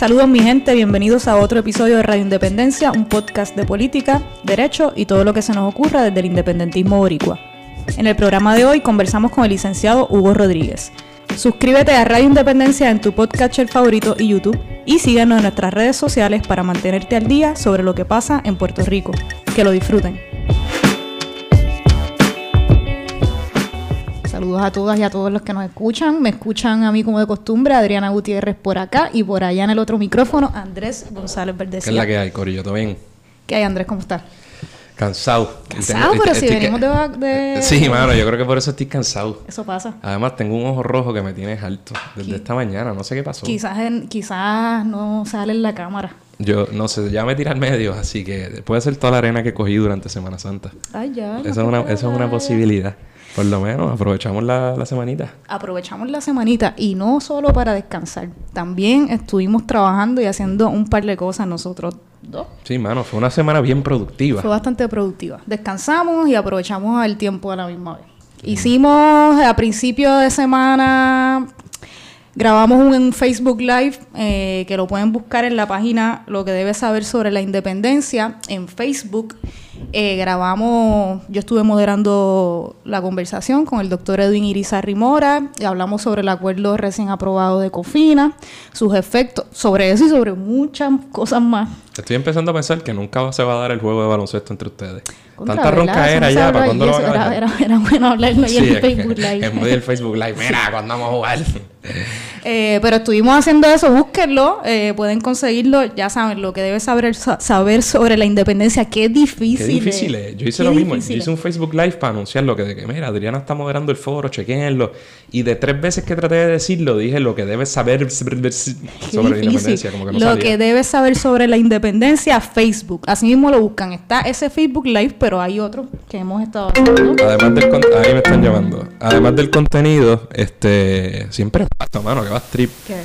Saludos mi gente, bienvenidos a otro episodio de Radio Independencia, un podcast de política, derecho y todo lo que se nos ocurra desde el independentismo boricua. En el programa de hoy conversamos con el licenciado Hugo Rodríguez. Suscríbete a Radio Independencia en tu podcatcher favorito y YouTube y síguenos en nuestras redes sociales para mantenerte al día sobre lo que pasa en Puerto Rico. Que lo disfruten. Saludos a todas y a todos los que nos escuchan. Me escuchan a mí como de costumbre, Adriana Gutiérrez por acá y por allá en el otro micrófono, Andrés González Verdes. ¿Qué es la que hay, Corillo? ¿Todo bien? ¿Qué hay, Andrés? ¿Cómo estás? Cansado. Cansado, pero si venimos de, de, Sí, mano, yo creo que por eso estoy cansado. Eso pasa. Además, tengo un ojo rojo que me tiene alto desde esta mañana. No sé qué pasó. Quizás, en, quizás no sale en la cámara. Yo no sé, ya me tiré al medio, así que puede ser toda la arena que cogí durante Semana Santa. Ay, ya. Eso, es una, eso es una posibilidad. Por lo menos aprovechamos la, la, semanita. Aprovechamos la semanita y no solo para descansar. También estuvimos trabajando y haciendo un par de cosas nosotros dos. Sí, mano, fue una semana bien productiva. Fue bastante productiva. Descansamos y aprovechamos el tiempo a la misma vez. Hicimos a principio de semana Grabamos un Facebook Live eh, que lo pueden buscar en la página Lo que debes saber sobre la independencia en Facebook. Eh, grabamos, yo estuve moderando la conversación con el doctor Edwin Irizarry Mora y hablamos sobre el acuerdo recién aprobado de COFINA, sus efectos, sobre eso y sobre muchas cosas más. Estoy empezando a pensar que nunca se va a dar el juego de baloncesto entre ustedes. Tanta ronca era ya, ¿para cuándo lo van a era, era, era, bueno hablarlo sí, en el Facebook Live. En del Facebook Live, mira, ¿cuándo vamos a jugar? Eh, pero estuvimos haciendo eso, búsquenlo, eh, pueden conseguirlo, ya saben, lo que debes saber, saber sobre la independencia, qué difícil. Qué difícil es. Yo hice lo mismo, yo hice un Facebook Live para anunciar lo que, de que, mira, Adriana está moderando el foro, chequenlo. Y de tres veces que traté de decirlo, dije lo que debes saber sobre la independencia. Como que no lo salía. que debes saber sobre la independencia, Facebook. Así mismo lo buscan. Está ese Facebook Live, pero hay otro que hemos estado haciendo. Además del ahí me están llamando. Además del contenido, este siempre pasa, mano, trip. ¿Qué?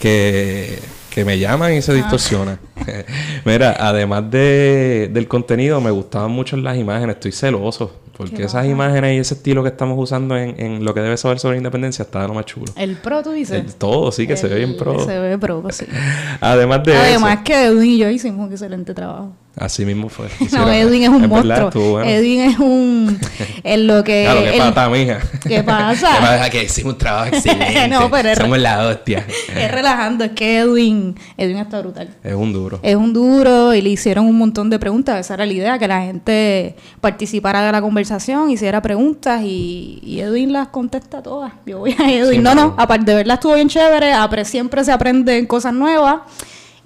que, que me llaman y se distorsiona. Mira, además de, del contenido, me gustaban mucho las imágenes. Estoy celoso. Porque Qué esas baja. imágenes y ese estilo que estamos usando en, en lo que debe saber sobre independencia está de lo más chulo. El pro, tú dices. El- todo, sí, que se ve bien pro. Se ve pro, sí. Además de Además eso. que Edwin y yo hicimos un excelente trabajo. Así mismo fue. No, Edwin es un verdad, monstruo. estuvo bueno. Edwin es un... En lo que... Claro, qué el- pata, mija. ¿Qué pasa? ¿Qué pasa? Que hicimos un trabajo excelente. No, pero es- Somos la hostia. Es relajando, es que Edwin... Edwin está brutal. es un duro. Es un duro y le hicieron un montón de preguntas. Esa era la idea, que la gente participara de la conversación, hiciera preguntas y, y Edwin las contesta todas. Yo voy a Edwin. Sí, no, no, aparte de verdad estuvo bien chévere. apre- siempre se aprenden cosas nuevas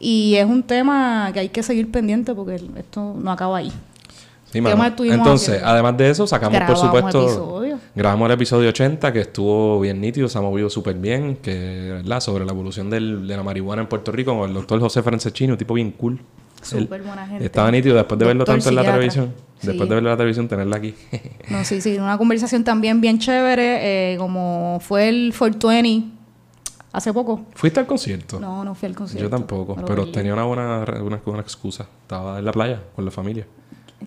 y es un tema que hay que seguir pendiente porque esto no acaba ahí. Sí, ¿Qué mano. más estuvimos Entonces, además de eso, sacamos Grabamos por supuesto. episodio. Grabamos el episodio 80, que estuvo bien nítido, se ha movido súper bien, que, ¿verdad? Sobre la evolución del- de la marihuana en Puerto Rico con el doctor José Francescini, un tipo bien cool. Súper buena gente. Estaba nítido después de verlo tanto en la televisión. Sí. Después de verlo en la televisión, tenerla aquí. No, sí, sí, una conversación también bien chévere, eh, como fue el 420 hace poco. ¿Fuiste al concierto? No, no fui al concierto. Yo tampoco, pero perdí. tenía una buena, una, buena excusa. Estaba en la playa con la familia.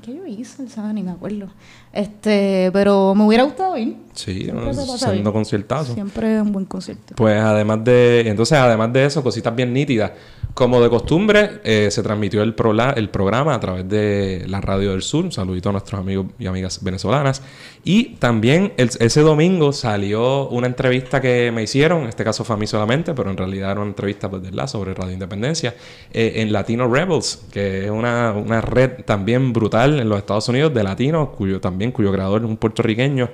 ¿Qué yo hice? ¿Sabes? Ni me acuerdo. Este, pero me hubiera gustado ir. Sí, no, siendo conciertazo. Siempre es un buen concierto. Pues además de, entonces además de eso, cositas bien nítidas. Como de costumbre, eh, se transmitió el, prola- el programa a través de la Radio del Sur. Un saludito a nuestros amigos y amigas venezolanas. Y también el- ese domingo salió una entrevista que me hicieron, en este caso fue a mí solamente, pero en realidad era una entrevista pues, ¿verdad? sobre Radio Independencia, eh, en Latino Rebels, que es una, una red también brutal en los Estados Unidos de latinos, cuyo también, cuyo creador es un puertorriqueño.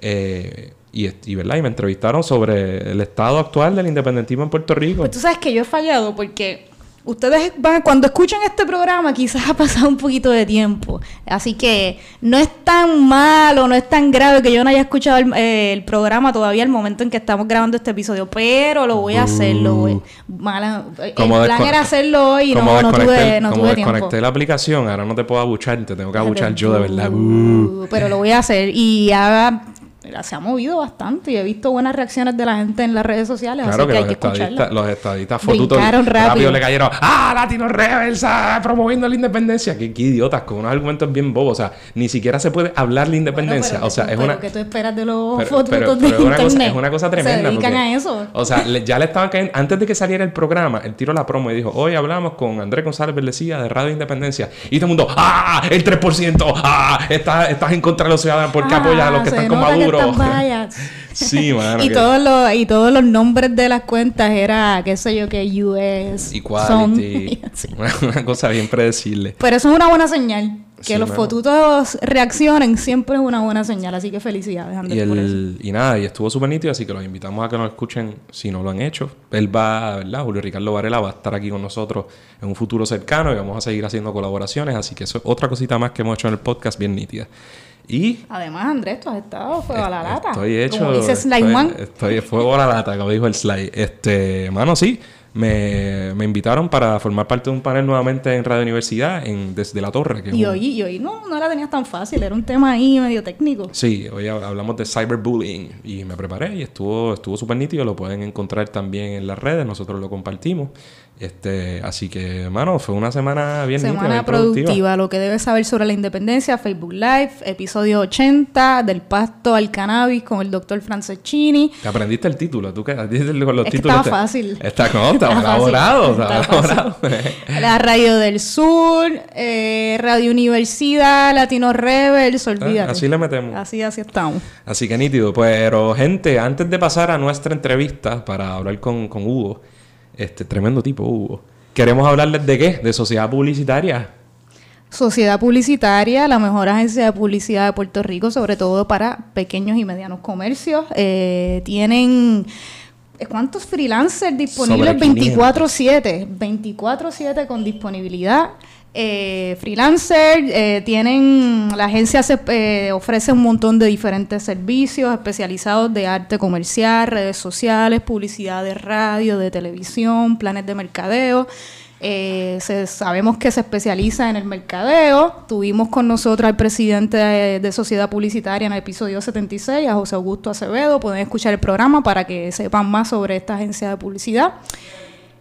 eh, y, y, ¿verdad? y me entrevistaron sobre el estado actual del independentismo en Puerto Rico. Pues tú sabes que yo he fallado porque ustedes van, cuando escuchan este programa quizás ha pasado un poquito de tiempo. Así que no es tan malo, no es tan grave que yo no haya escuchado el, eh, el programa todavía al momento en que estamos grabando este episodio. Pero lo voy a hacer, lo voy. Mala, el Como plan era hacerlo hoy y no, no desconecté- tuve, no como tuve desconecté tiempo. la aplicación, ahora no te puedo abuchar, te tengo que abuchar yo de verdad. Pero lo voy a hacer. Y ya se ha movido bastante y he visto buenas reacciones de la gente en las redes sociales. Claro así que, que, hay los, que estadistas, los estadistas fotutos rápido. le cayeron. ¡Ah, Latino Rebels! ah, promoviendo la independencia. Qué, qué idiotas, con unos argumentos bien bobos. O sea, ni siquiera se puede hablar la independencia. Bueno, o sea, es una. que tú esperas de los Pero, fotos pero- de pero es, una cosa, es una cosa tremenda. Se dedican porque, a eso. O sea, le- ya le estaban cayendo. Antes de que saliera el programa, él tiró la promo y dijo: Hoy hablamos con Andrés González Verdecía de Radio Independencia. Y todo el mundo: ¡Ah! ¡El 3%! ¡Ah! Estás, estás en contra de los ciudadanos porque Ah, apoyas a los que están con Maduro. sí, mano. y que- todos los y todos los nombres de las cuentas era qué sé yo que US son- Equality. Sí. Una, una cosa bien predecible. pero eso es una buena señal que Sí, los mano. fotutos reaccionen siempre es una buena señal así que felicidades Andrés Y, por eso. el, y nada, y estuvo súper nítido, así que los invitamos a que nos escuchen si no lo han hecho. Él va, ¿verdad? Julio Ricardo Varela va a estar aquí con nosotros en un futuro cercano y vamos a seguir haciendo colaboraciones, así que eso es otra cosita más que hemos hecho en el podcast bien nítida. Y además Andrés tú has estado fuego a la lata estoy hecho. como dice estoy, Slideman estoy fuego a la lata, como dijo el slide. Este, mano, sí. Me, me invitaron para formar parte de un panel nuevamente en Radio Universidad, en, desde la torre. Que y un- hoy y hoy no no la tenías tan fácil era un tema ahí medio técnico Sí, hoy hab- hablamos de cyberbullying y me preparé y estuvo estuvo súper nítido, lo pueden encontrar también en las redes, nosotros lo compartimos. Este, así que, hermano, fue una semana bien Semana productiva. lo que debes saber sobre la independencia, Facebook Live, episodio 80, del pasto al cannabis con el doctor Franceschini. Te aprendiste el título, tú que con los Es que títulos. estaba te- fácil. Está, no, fácil. elaborado, está Está elaborado. La Radio del Sur, eh, Radio Universidad, Latino Rebels, olvídate. Ah, así le metemos. Así, así estamos. Así que nítido. Pero, gente, antes de pasar a nuestra entrevista para hablar con, con Hugo, este tremendo tipo Hugo, queremos hablarles de qué? De sociedad publicitaria. Sociedad Publicitaria, la mejor agencia de publicidad de Puerto Rico, sobre todo para pequeños y medianos comercios. Eh, tienen eh, ¿cuántos freelancers disponibles? Sobre 500. 24/7, 24/7 con disponibilidad. Eh, freelancer, eh, tienen, la agencia se, eh, ofrece un montón de diferentes servicios especializados de arte comercial, redes sociales, publicidad de radio, de televisión, planes de mercadeo. Eh, se- sabemos que se especializa en el mercadeo. Tuvimos con nosotros al presidente de, de Sociedad Publicitaria en el episodio 76, a José Augusto Acevedo. Pueden escuchar el programa para que sepan más sobre esta agencia de publicidad.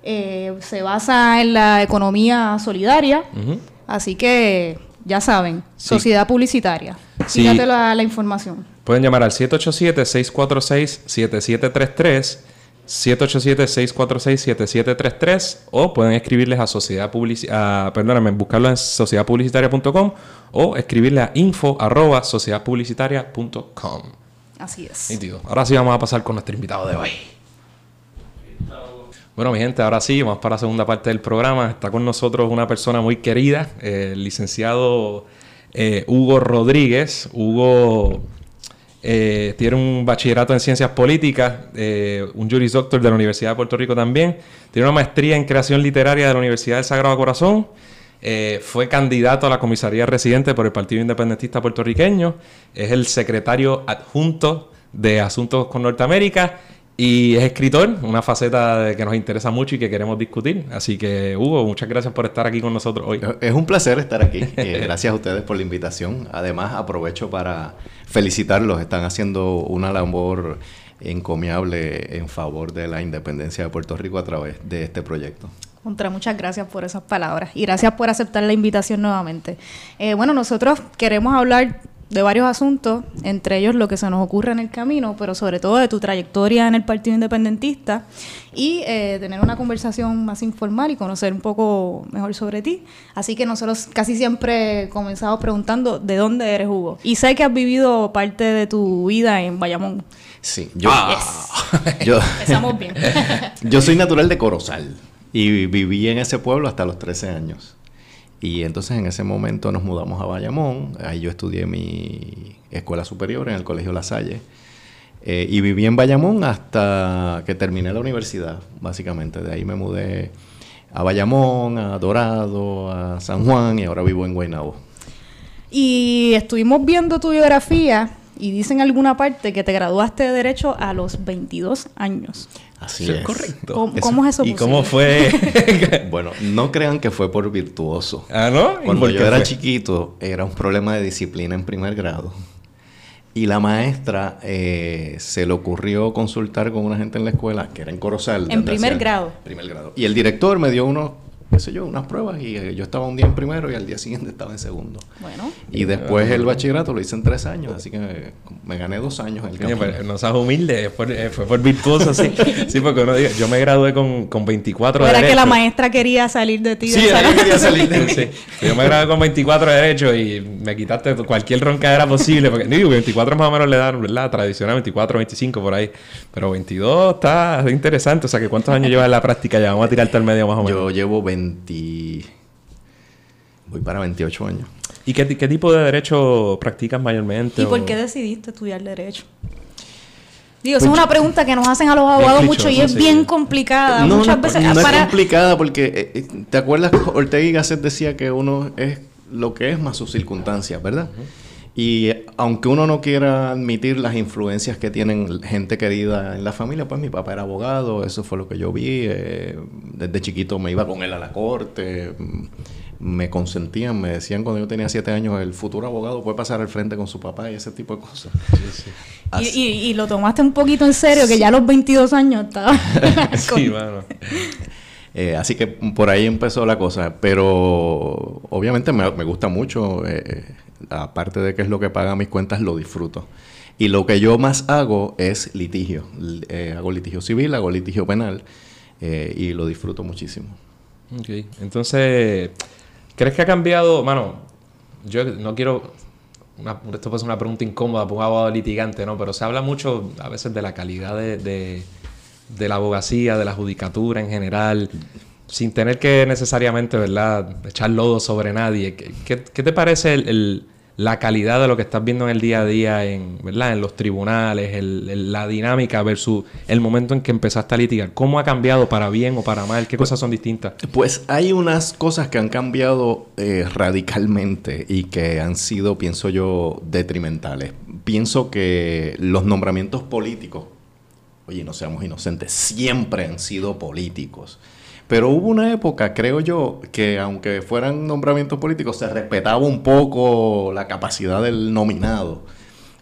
Eh, se basa en la economía solidaria, así que ya saben, Sí. Sociedad Publicitaria. Sí. Fíjate la, la información. Pueden llamar al 787-646-7733, 787-646-7733 o pueden escribirles a sociedad publicitaria, perdóname, buscarlo en sociedadpublicitaria.com o escribirle a info arroba sociedadpublicitaria.com. Así es. Ahora sí vamos a pasar con nuestro invitado de hoy. Bueno, mi gente, ahora sí, vamos para la segunda parte del programa. Está con nosotros una persona muy querida, eh, el licenciado eh, Hugo Rodríguez. Hugo eh, tiene un bachillerato en ciencias políticas, un Juris Doctor de la Universidad de Puerto Rico también. Tiene una maestría en creación literaria de la Universidad del Sagrado Corazón. Fue candidato a la comisaría residente por el Partido Independentista Puertorriqueño. Es el secretario adjunto de Asuntos con Norteamérica y es escritor, una faceta de que nos interesa mucho y que queremos discutir. Así que, Hugo, muchas gracias por estar aquí con nosotros hoy. Es un placer estar aquí. Eh, gracias a ustedes por la invitación. Además, aprovecho para felicitarlos. Están haciendo una labor encomiable en favor de la independencia de Puerto Rico a través de este proyecto. Contra, muchas gracias por esas palabras y gracias por aceptar la invitación nuevamente. Eh, bueno, nosotros queremos hablar de varios asuntos, entre ellos lo que se nos ocurre en el camino, pero sobre todo de tu trayectoria en el Partido Independentista y eh, tener una conversación más informal y conocer un poco mejor sobre ti. Así que nosotros casi siempre comenzamos preguntando de dónde eres Hugo. Y sé que has vivido parte de tu vida en Bayamón. Sí, yo, Ah. yo, Empezamos bien. yo soy natural de Corozal y viví en ese pueblo hasta los 13 años. Y entonces en ese momento nos mudamos a Bayamón. Ahí yo estudié mi escuela superior en el Colegio La Salle. Eh, y viví en Bayamón hasta que terminé la universidad, básicamente. De ahí me mudé a Bayamón, a Dorado, a San Juan y ahora vivo en Guaynabo. Y estuvimos viendo tu biografía y dice en alguna parte que te graduaste de Derecho a los 22 años. Así Sí, es. correcto. ¿Cómo, Eso- cómo es eso ¿Y posible? cómo fue? Bueno, no crean que fue por virtuoso. ah, ¿no? ¿Y Cuando yo era fue? chiquito, era un problema de disciplina en primer grado. Y la maestra eh, se le ocurrió consultar con una gente en la escuela, que era en Corozal. En primer grado. Primer grado. Y el director me dio unos qué sé yo, unas pruebas y eh, yo estaba un día en primero y al día siguiente estaba en segundo. Bueno. Y después el bachillerato lo hice en tres años, así que me gané dos años en el camino. pero no seas humilde, fue, eh, fue por virtuoso, sí. sí, porque uno diga, yo me gradué con, con 24 de Era que la Derecho. maestra quería salir de ti. Sí, ella quería salir de mí. Sí. Yo me gradué con 24 de Derecho y me quitaste cualquier roncadera posible. Porque, digo, 24 más o menos le dan, ¿verdad? Tradicional, 24, 25 por ahí. Pero 22 está está interesante. O sea, que ¿cuántos años llevas en la práctica ya? Vamos a tirarte al medio más o menos. Yo llevo 20... Voy para 28 años. ¿Y qué, qué tipo de derecho practicas mayormente? ¿Y o- por qué decidiste estudiar Derecho? Digo, esa es una pregunta que nos hacen a los abogados mucho y es sí. bien complicada. No, Muchas no, veces no es para... complicada porque, eh, eh, ¿te acuerdas? que Ortega y Gasset decía que uno es lo que es más sus circunstancias, ¿verdad? Y aunque uno no quiera admitir las influencias que tienen gente querida en la familia, pues mi papá era abogado, eso fue lo que yo vi. eh, desde chiquito me iba con él a la corte, mm, me consentían, me decían cuando yo tenía siete años, el futuro abogado puede pasar al frente con su papá y ese tipo de cosas. Y, y- y lo tomaste un poquito en serio, que ya a los 22 años estaba... Sí, bueno. Eh, así que por ahí empezó la cosa, pero obviamente me, me gusta mucho, eh, aparte de que es lo que paga mis cuentas, lo disfruto. Y lo que yo más hago es litigio. Eh, hago litigio civil, hago litigio penal eh, y lo disfruto muchísimo. Ok. Entonces, ¿crees que ha cambiado? Mano, yo no quiero. una- esto puede ser una pregunta incómoda para un abogado litigante, ¿no? Pero se habla mucho a veces de la calidad de, de- de la abogacía, de la judicatura en general, sin tener que necesariamente, ¿verdad?, echar lodo sobre nadie. ¿Qué, qué- qué te parece el- el- la calidad de lo que estás viendo en el día a día, en, ¿verdad?, en los tribunales, la dinámica versus el momento en que empezaste a litigar? ¿Cómo ha cambiado para bien o para mal? ¿Qué cosas son distintas? Pues hay unas cosas que han cambiado eh, radicalmente y que han sido, pienso yo, detrimentales. Pienso que los nombramientos políticos, oye, no seamos inocentes, siempre han sido políticos. Pero hubo una época, creo yo, que aunque fueran nombramientos políticos, se respetaba un poco la capacidad del nominado.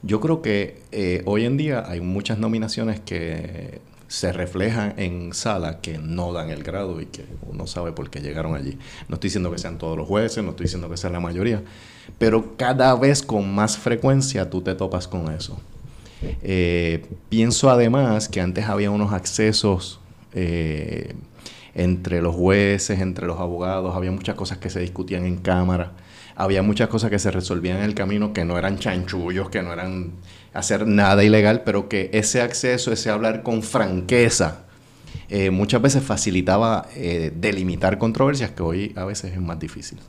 Yo creo que eh, hoy en día hay muchas nominaciones que se reflejan en sala que no dan el grado y que uno sabe por qué llegaron allí. No estoy diciendo que sean todos los jueces, no estoy diciendo que sea la mayoría, pero cada vez con más frecuencia tú te topas con eso. Eh, pienso además que antes había unos accesos eh, entre los jueces, entre los abogados, había muchas cosas que se discutían en cámara, había muchas cosas que se resolvían en el camino que no eran chanchullos, que no eran hacer nada ilegal, pero que ese acceso, ese hablar con franqueza, eh, muchas veces facilitaba eh, delimitar controversias que hoy a veces es más difícil.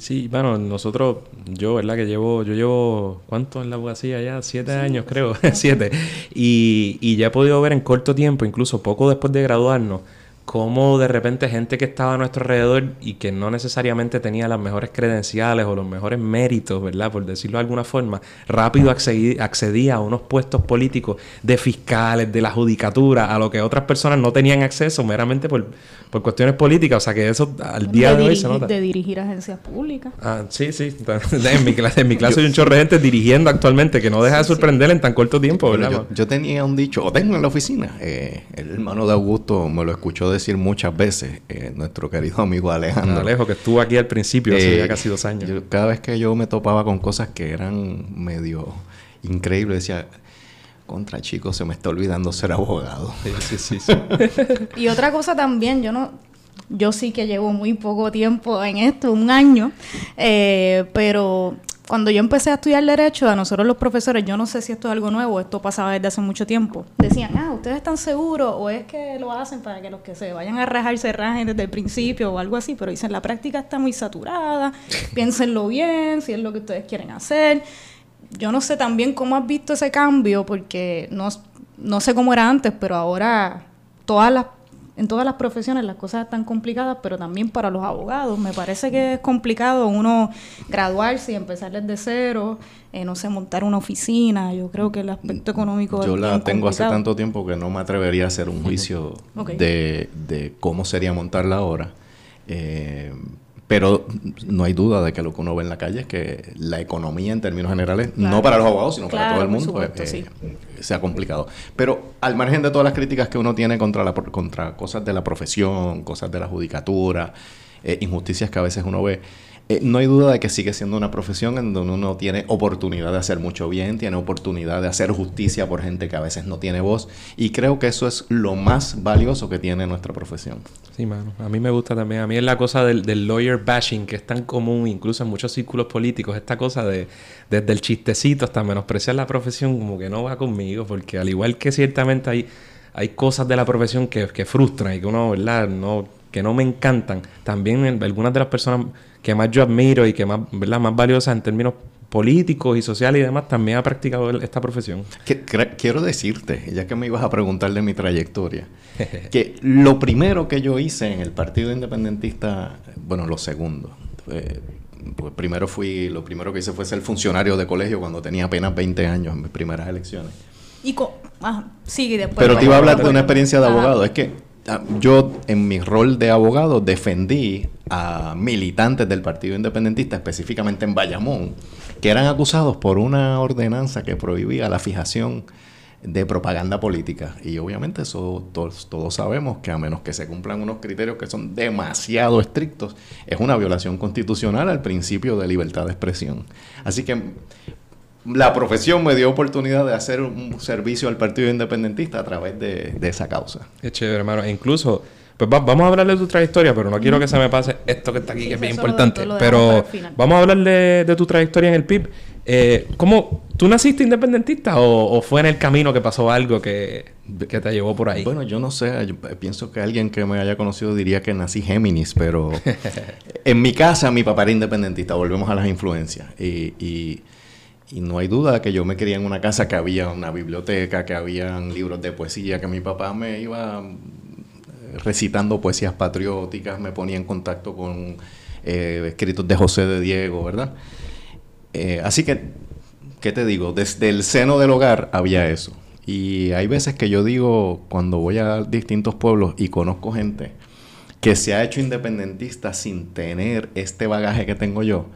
Sí, bueno, nosotros, yo, ¿verdad? Que llevo, yo llevo, ¿cuánto en la abogacía ya? Siete años, creo, siete. Y, y ya he podido ver en corto tiempo, incluso poco después de graduarnos, cómo de repente gente que estaba a nuestro alrededor y que no necesariamente tenía las mejores credenciales o los mejores méritos, ¿verdad? Por decirlo de alguna forma, rápido accedí- accedía a unos puestos políticos de fiscales, de la judicatura, a lo que otras personas no tenían acceso meramente por, por cuestiones políticas. O sea que eso al día de, hoy se nota. de dirigir agencias públicas. Ah, sí, sí. En mi clase, en mi clase hay un chorro de gente dirigiendo actualmente que no deja de sorprender en tan corto tiempo, ¿verdad? yo, yo tenía un dicho, o tengo en la oficina, eh, el hermano de Augusto me lo escuchó decir muchas veces, eh, nuestro querido amigo Alejandro. Alejo, que estuvo aquí al principio, hace Eh, ya casi dos años. yo- cada vez que yo me topaba con cosas que eran medio increíbles, decía, contra chicos, se me está olvidando ser abogado. Sí, sí, sí. sí. Y otra cosa también, yo no, yo sí que llevo muy poco tiempo en esto, un año, eh, pero cuando yo empecé a estudiar derecho, a nosotros los profesores, yo no sé si esto es algo nuevo, esto pasaba desde hace mucho tiempo, decían, ah, ustedes están seguros o es que lo hacen para que los que se vayan a rajar se rajen desde el principio o algo así, pero dicen, la práctica está muy saturada, piénsenlo bien, si es lo que ustedes quieren hacer. Yo no sé también cómo has visto ese cambio, porque no, no sé cómo era antes, pero ahora todas las en todas las profesiones las cosas están complicadas, pero también para los abogados. Me parece que es complicado uno graduarse y empezar desde cero, eh, no sé, montar una oficina. Yo creo que el aspecto económico Yo es la bien tengo hace tanto tiempo que no me atrevería a hacer un juicio de, de cómo sería montarla ahora. Eh, pero no hay duda de que lo que uno ve en la calle es que la economía en términos generales, no para los abogados, sino para todo el mundo, eh, se ha complicado. Pero al margen de todas las críticas que uno tiene contra, la, contra cosas de la profesión, cosas de la judicatura, eh, injusticias que a veces uno ve, eh, no hay duda de que sigue siendo una profesión en donde uno tiene oportunidad de hacer mucho bien, tiene oportunidad de hacer justicia por gente que a veces no tiene voz. Y creo que eso es lo más valioso que tiene nuestra profesión. Sí, mano. A mí me gusta también. A mí es la cosa del, lawyer bashing, que es tan común incluso en muchos círculos políticos. Esta cosa de desde el chistecito hasta menospreciar la profesión, como que no va conmigo, porque al igual que ciertamente hay, hay cosas de la profesión que, que frustran y que uno, ¿verdad? No, que no me encantan. También algunas de las personas que más yo admiro y que más, ¿verdad? más valiosas en términos políticos y sociales y demás, también ha practicado esta profesión. quiero decirte, ya que me ibas a preguntar de mi trayectoria, que lo primero que yo hice en el Partido Independentista, bueno, lo segundo, eh, pues primero fui, lo primero que hice fue ser funcionario de colegio cuando tenía apenas 20 años en mis primeras elecciones. Y ah, sigue después. Pero te iba a hablar de una experiencia de abogado. Es que yo en mi rol de abogado defendí a militantes del Partido Independentista, específicamente en Bayamón, que eran acusados por una ordenanza que prohibía la fijación de propaganda política. Y obviamente eso todos, todos, sabemos que a menos que se cumplan unos criterios que son demasiado estrictos, es una violación constitucional al principio de libertad de expresión. Así que la profesión me dio oportunidad de hacer un servicio al Partido Independentista a través de, esa causa. Qué chévere, hermano. E incluso, pues vamos a hablar de tu trayectoria, pero no quiero que se me pase esto que está aquí, que es bien importante. pero vamos a hablar de, tu trayectoria en el PIB. Eh, ¿Cómo tú naciste independentista o, fue en el camino que pasó algo que, que, te llevó por ahí? Bueno, yo no sé. Yo pienso que alguien que me haya conocido diría que nací Géminis, pero en mi casa mi papá era independentista. Volvemos a las influencias. y y no hay duda que yo me quería en una casa que había una biblioteca, que habían libros de poesía, que mi papá me iba eh, recitando poesías patrióticas, me ponía en contacto con eh, escritos de José de Diego, ¿verdad? Eh, así que, ¿qué te digo? Desde el seno del hogar había eso. Y hay veces que yo digo, cuando voy a distintos pueblos y conozco gente que se ha hecho independentista sin tener este bagaje que tengo yo,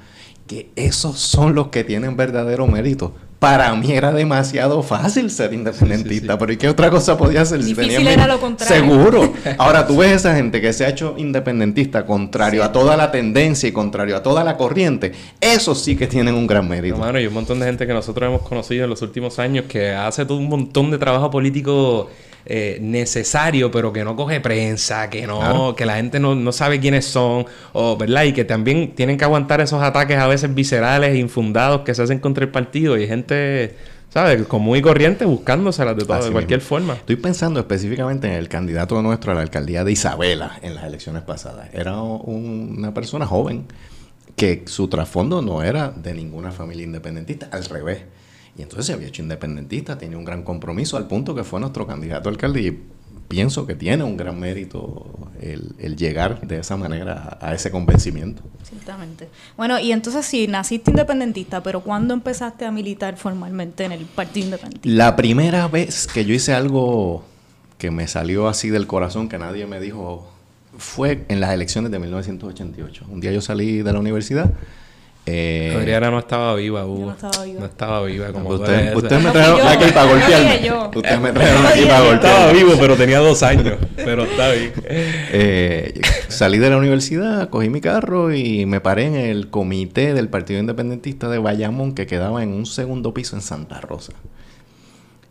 que esos son los que tienen verdadero mérito. Para mí era demasiado fácil ser independentista, pero ¿y qué otra cosa podía ser? Difícil era lo contrario. Seguro. Ahora, tú ves esa gente que se ha hecho independentista, contrario a toda la tendencia y contrario a toda la corriente, esos sí que tienen un gran mérito. Hermano, y un montón de gente que nosotros hemos conocido en los últimos años que hace todo un montón de trabajo político eh, necesario, pero que no coge prensa, que no, que la gente no, sabe quiénes son, o, ¿verdad? Y que también tienen que aguantar esos ataques a veces viscerales e infundados que se hacen contra el partido. Y gente, ¿sabes? Como muy corriente buscándoselas de, de cualquier forma. Estoy pensando específicamente en el candidato nuestro a la alcaldía de Isabela en las elecciones pasadas. Era una persona joven que su trasfondo no era de ninguna familia independentista, al revés y entonces se había hecho independentista, tenía un gran compromiso al punto que fue nuestro candidato a alcalde y pienso que tiene un gran mérito el, llegar de esa manera a, ese convencimiento. Exactamente. Bueno, y entonces sí, naciste independentista, pero ¿cuándo empezaste a militar formalmente en el Partido Independentista? La primera vez que yo hice algo que me salió así del corazón, que nadie me dijo, fue en las elecciones de 1988. Un día yo salí de la universidad eh, Adriana no estaba viva, Hugo. no estaba viva. No estaba viva como usted, usted me trajo aquí para golpearme. Usted me trajo aquí para golpearme. Estaba vivo, pero tenía dos años. pero está bien. Eh, salí de la universidad, cogí mi carro y me paré en el comité del Partido Independentista de Bayamón que quedaba en un segundo piso en Santa Rosa.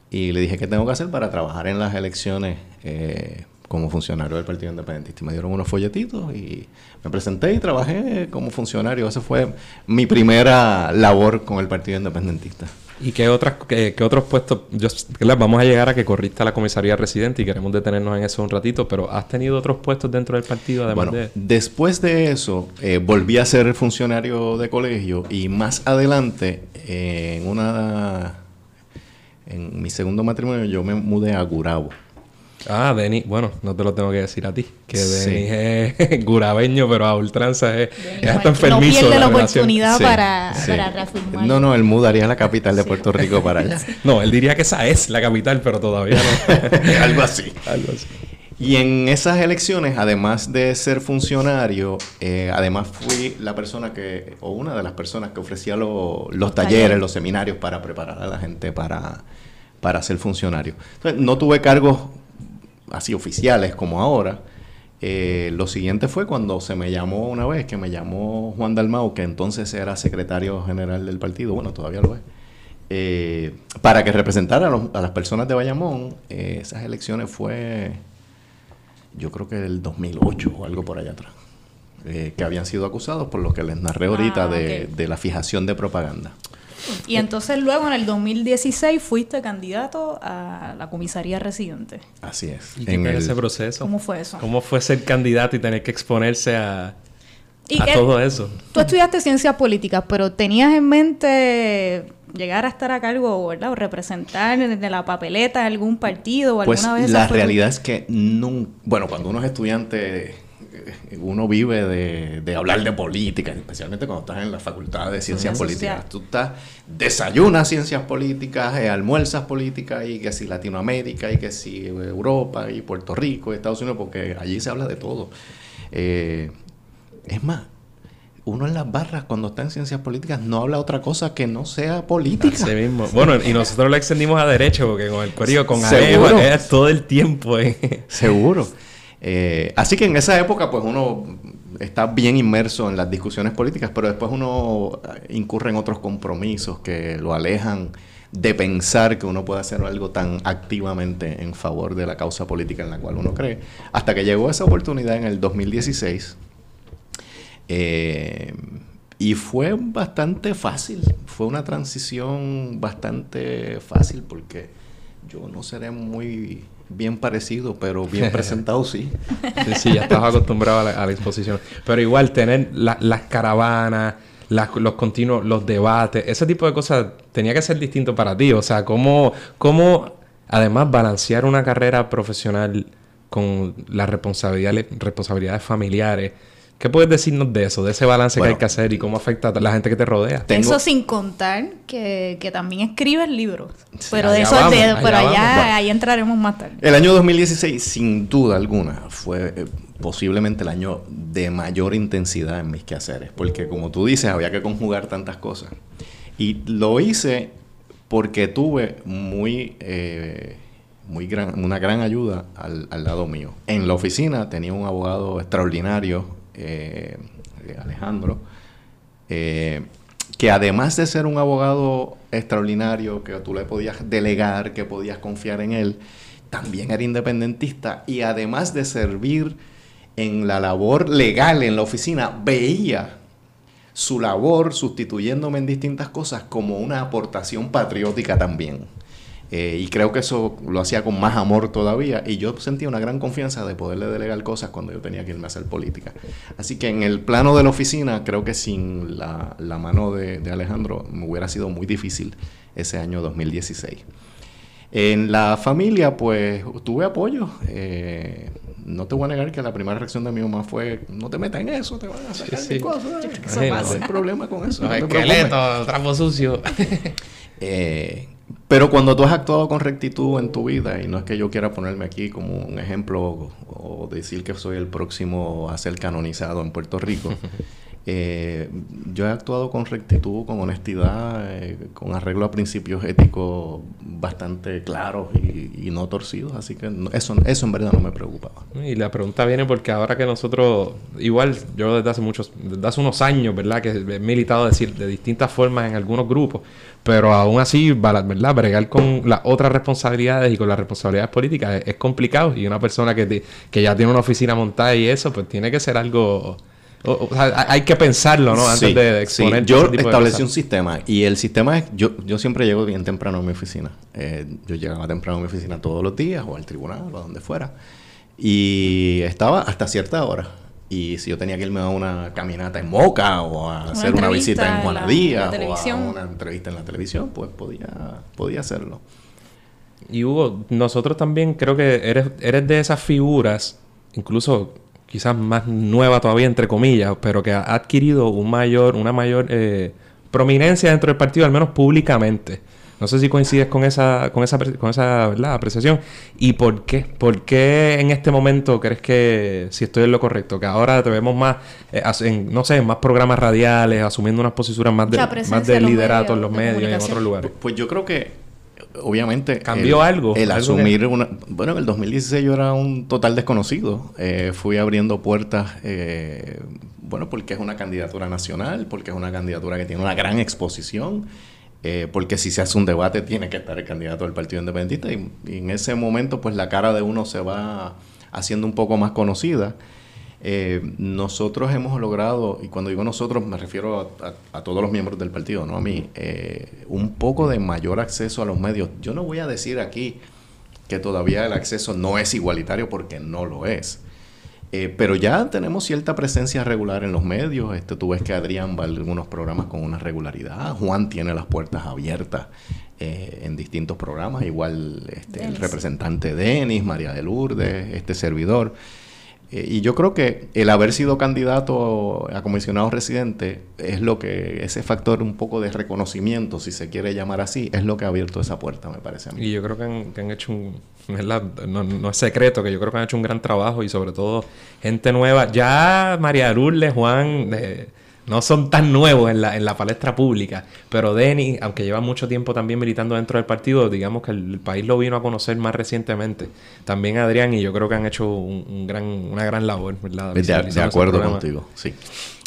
Y le dije qué tengo que hacer para trabajar en las elecciones eh, como funcionario del Partido Independentista. Y me dieron unos folletitos y me presenté y trabajé como funcionario. Esa fue mi primera labor con el Partido Independentista. ¿Y qué, otras, qué, otros puestos? Yo, vamos a llegar a que corriste a la comisaría residente y queremos detenernos en eso un ratito, pero ¿has tenido otros puestos dentro del partido además bueno, Después de eso, eh, volví a ser funcionario de colegio y más adelante, en una. En mi segundo matrimonio, yo me mudé a Gurabo. Ah, Denis, bueno, no te lo tengo que decir a ti, que Denis es gurabeño, pero a ultranza es, hasta enfermizo. No pierde la, oportunidad para, reafirmar. No, no, él mudaría a la capital de Puerto Rico para allá. No, él diría que esa es la capital, pero todavía no. Algo así. Algo así. Y en esas elecciones, además de ser funcionario, eh, además fui la persona que, o una de las personas que ofrecía los talleres, talleres. los seminarios para preparar a la gente para, para ser funcionario. Entonces, no tuve cargos así oficiales como ahora. Eh, lo siguiente fue cuando se me llamó una vez, que me llamó Juan Dalmau, que entonces era secretario general del partido, bueno, todavía lo es, eh, para que representara a, los- a las personas de Bayamón. Eh, esas elecciones fue, yo creo que el 2008 o algo por allá atrás, que habían sido acusados por lo que les narré ahorita Ah, de la fijación de propaganda. Y entonces luego en el 2016 fuiste candidato a la comisaría residente. Así es. ¿Y qué En el- ese proceso? ¿Cómo fue eso? ¿Cómo fue ser candidato y tener que exponerse a, ¿Y a todo eso? Tú estudiaste ciencias políticas, pero ¿tenías en mente llegar a estar a cargo, ¿verdad? O representar de la papeleta algún partido o Pues alguna vez? la realidad es que nun- bueno, cuando uno es estudiante, uno vive de, de hablar de política, especialmente cuando estás en la facultad de ciencias políticas. Tú estás, desayunas ciencias políticas, eh, almuerzas políticas, y que si Latinoamérica, y que si Europa, y Puerto Rico, y Estados Unidos, porque allí se habla de todo. Eh, es más, uno en las barras, cuando está en ciencias políticas, no habla otra cosa que no sea política. Así mismo. Bueno, y nosotros lo extendimos a derecho, porque con el corillo, con. Alejo, es todo el tiempo. eh. Seguro. Eh, así que en esa época, pues uno está bien inmerso en las discusiones políticas, pero después uno eh, incurre en otros compromisos que lo alejan de pensar que uno puede hacer algo tan activamente en favor de la causa política en la cual uno cree. Hasta que llegó esa oportunidad en el 2016. eh, y fue bastante fácil, fue una transición bastante fácil porque yo no seré muy bien parecido, pero bien presentado sí. Sí, sí, ya estabas acostumbrado a la, a la exposición. Pero igual, tener la- las caravanas, las- los continuos, los debates, ese tipo de cosas tenía que ser distinto para ti. O sea, cómo, cómo además balancear una carrera profesional con las responsabilidades, responsabilidades familiares. ¿Qué puedes decirnos de eso, de ese balance que hay que hacer y cómo afecta a la gente que te rodea? Tengo- Eso sin contar que, que también escribes libros. Sí, pero de eso, vamos, de- allá pero allá, entraremos más tarde. El año 2016, sin duda alguna, fue eh, posiblemente el año de mayor intensidad en mis quehaceres, porque como tú dices, había que conjugar tantas cosas. Y lo hice porque tuve muy, eh, muy gran, una gran ayuda al, al lado mío. En la oficina tenía un abogado extraordinario, eh, Alejandro, eh, que además de ser un abogado extraordinario, que tú le podías delegar, que podías confiar en él, también era independentista y además de servir en la labor legal en la oficina, veía su labor sustituyéndome en distintas cosas como una aportación patriótica también. Eh, y creo que eso lo hacía con más amor todavía. Y yo sentía una gran confianza de poderle delegar cosas cuando yo tenía que irme a hacer política. Así que en el plano de la oficina, creo que sin la, la mano de, de Alejandro me hubiera sido muy difícil ese año 2016. En la familia, pues tuve apoyo. Eh, no te voy a negar que la primera reacción de mi mamá fue: No te metas en eso, te van a sacar Sí, cosas. No hay problema con eso. No te preocupes". esqueletos, trapo sucio. Eh, pero cuando tú has actuado con rectitud en tu vida, y no es que yo quiera ponerme aquí como un ejemplo o, o decir que soy el próximo a ser canonizado en Puerto Rico, eh, yo he actuado con rectitud, con honestidad, eh, con arreglo a principios éticos bastante claros y, no torcidos, así que no- eso, eso en verdad no me preocupaba. Y la pregunta viene porque ahora que nosotros, igual yo desde hace muchos, desde hace unos años, ¿verdad? Que he militado decir, de distintas formas en algunos grupos, pero aún así, ¿verdad? Bregar con las otras responsabilidades y con las responsabilidades políticas es, complicado y una persona que, que ya tiene una oficina montada y eso, pues tiene que ser algo... o- o sea, hay- que pensarlo, ¿no? Antes Sí, de, sí. exponer Yo ese tipo de establecí un sistema y el sistema es, yo, yo siempre llego bien temprano a mi oficina. Eh, yo llegaba temprano a mi oficina todos los días o al tribunal o a donde fuera. Y estaba hasta cierta hora. Y si yo tenía que irme a una caminata en Moca o a hacer una visita en en Juana la- Díaz en la o a una entrevista en la televisión, pues podía, podía hacerlo. Y Hugo, nosotros también creo que eres, eres de esas figuras, incluso quizás más nueva todavía, entre comillas, pero que ha adquirido un mayor, una mayor eh, prominencia dentro del partido, al menos públicamente. No sé si coincides con esa, con esa, con esa ¿verdad? apreciación. ¿Y por qué? ¿Por qué en este momento crees que, si estoy en lo correcto, que ahora te vemos más, eh, en, no sé, en más programas radiales, asumiendo unas posiciones más de, más de liderato en los medios y en otros lugares? Pues yo creo que obviamente... ¿Cambió algo? El asumir una... Bueno, en el 2016 yo era un total desconocido. Eh, fui abriendo puertas, eh, bueno, porque es una candidatura nacional, porque es una candidatura que tiene una gran exposición eh, porque si se hace un debate tiene que estar el candidato del Partido Independentista y, en ese momento pues la cara de uno se va haciendo un poco más conocida. Eh, nosotros hemos logrado, y cuando digo nosotros me refiero a, todos los miembros del partido, no a mí, eh, un poco de mayor acceso a los medios. Yo no voy a decir aquí que todavía el acceso no es igualitario porque no lo es. Eh, pero ya tenemos cierta presencia regular en los medios. Este, tú ves que Adrián va a algunos programas con una regularidad. Juan tiene las puertas abiertas eh, en distintos programas. Igual este, el representante Denis, María de Lourdes, este servidor. Eh, y yo creo que el haber sido candidato a comisionado residente es lo que, ese factor un poco de reconocimiento, si se quiere llamar así, es lo que ha abierto esa puerta, me parece a mí. Y yo creo que han, que han hecho un, no, no, es secreto, que yo creo que han hecho un gran trabajo y sobre todo gente nueva. Ya María Lourdes, Juan, no son tan nuevos en la, en la palestra pública, pero Denny, aunque lleva mucho tiempo también militando dentro del partido, digamos que el, país lo vino a conocer más recientemente. También Adrián y yo creo que han hecho un, gran, una gran labor, ¿verdad? De, acuerdo contigo, sí.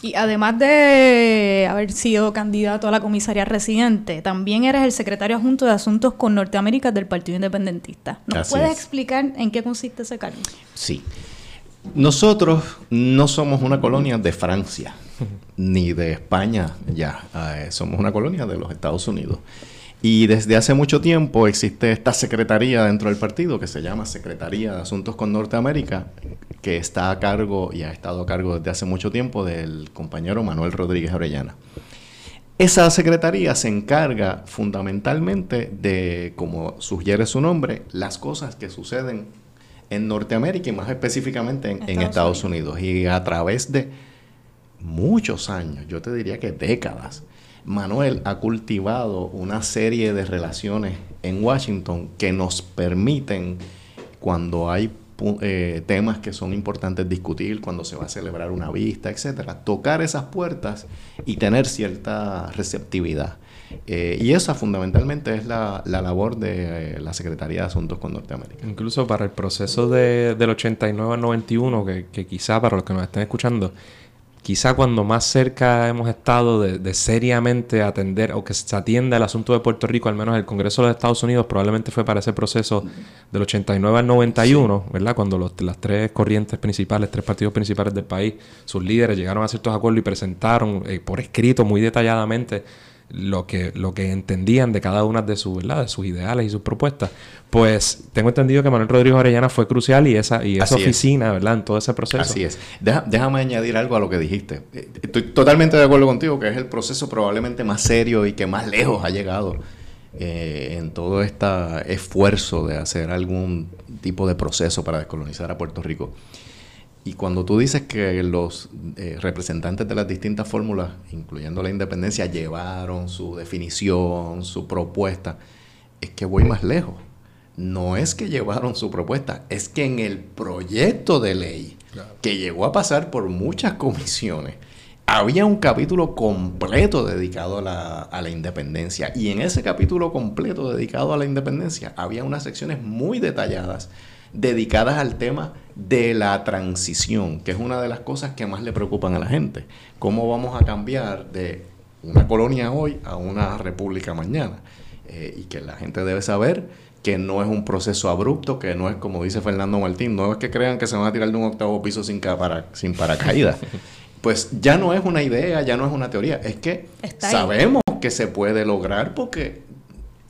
Y además de haber sido candidato a la comisaría residente, también eres el secretario adjunto de Asuntos con Norteamérica del Partido Independentista. ¿Nos puedes explicar en qué consiste ese cargo? Sí. Nosotros no somos una colonia de Francia ni de España ya. Eh, somos una colonia de los Estados Unidos. Y desde hace mucho tiempo existe esta secretaría dentro del partido que se llama Secretaría de Asuntos con Norteamérica, que está a cargo y ha estado a cargo desde hace mucho tiempo del compañero Manuel Rodríguez Orellana. Esa secretaría se encarga fundamentalmente de, como sugiere su nombre, las cosas que suceden en Norteamérica y más específicamente en, Estados, Unidos. Y a través de muchos años, yo te diría que décadas, Manuel ha cultivado una serie de relaciones en Washington que nos permiten, cuando hay eh, temas que son importantes discutir, cuando se va a celebrar una vista, etcétera, tocar esas puertas y tener cierta receptividad. Eh, y esa fundamentalmente es la, labor de eh, la Secretaría de Asuntos con Norteamérica. Incluso para el proceso de, del 89 al 91, que, que quizá para los que nos estén escuchando, quizá cuando más cerca hemos estado de, seriamente atender o que se atienda el asunto de Puerto Rico, al menos el Congreso de los Estados Unidos, probablemente fue para ese proceso del 89 al 91, ¿verdad? Cuando los, las tres corrientes principales, tres partidos principales del país, sus líderes llegaron a ciertos acuerdos y presentaron eh, por escrito muy detalladamente lo que, lo que entendían de cada una de sus, de sus ideales y sus propuestas, pues tengo entendido que Manuel Rodríguez Orellana fue crucial y esa, y esa oficina, ¿verdad? En todo ese proceso. Así es. déjame añadir algo a lo que dijiste. Estoy totalmente de acuerdo contigo que es el proceso probablemente más serio y que más lejos ha llegado eh, en todo este esfuerzo de hacer algún tipo de proceso para descolonizar a Puerto Rico. Y cuando tú dices que los eh, representantes de las distintas fórmulas, incluyendo la independencia, llevaron su definición, su propuesta, es que voy más lejos. No es que llevaron su propuesta, es que en el proyecto de ley, que llegó a pasar por muchas comisiones, había un capítulo completo dedicado a la, a la, independencia. Y en ese capítulo completo dedicado a la independencia había unas secciones muy detalladas dedicadas al tema de la transición, que es una de las cosas que más le preocupan a la gente. ¿Cómo vamos a cambiar de una colonia hoy a una república mañana? Eh, y que la gente debe saber que no es un proceso abrupto, que no es como dice Fernando Martín, no es que crean que se van a tirar de un octavo piso sin, para, sin paracaídas. Pues ya no es una idea, ya no es una teoría, es que sabemos que se puede lograr porque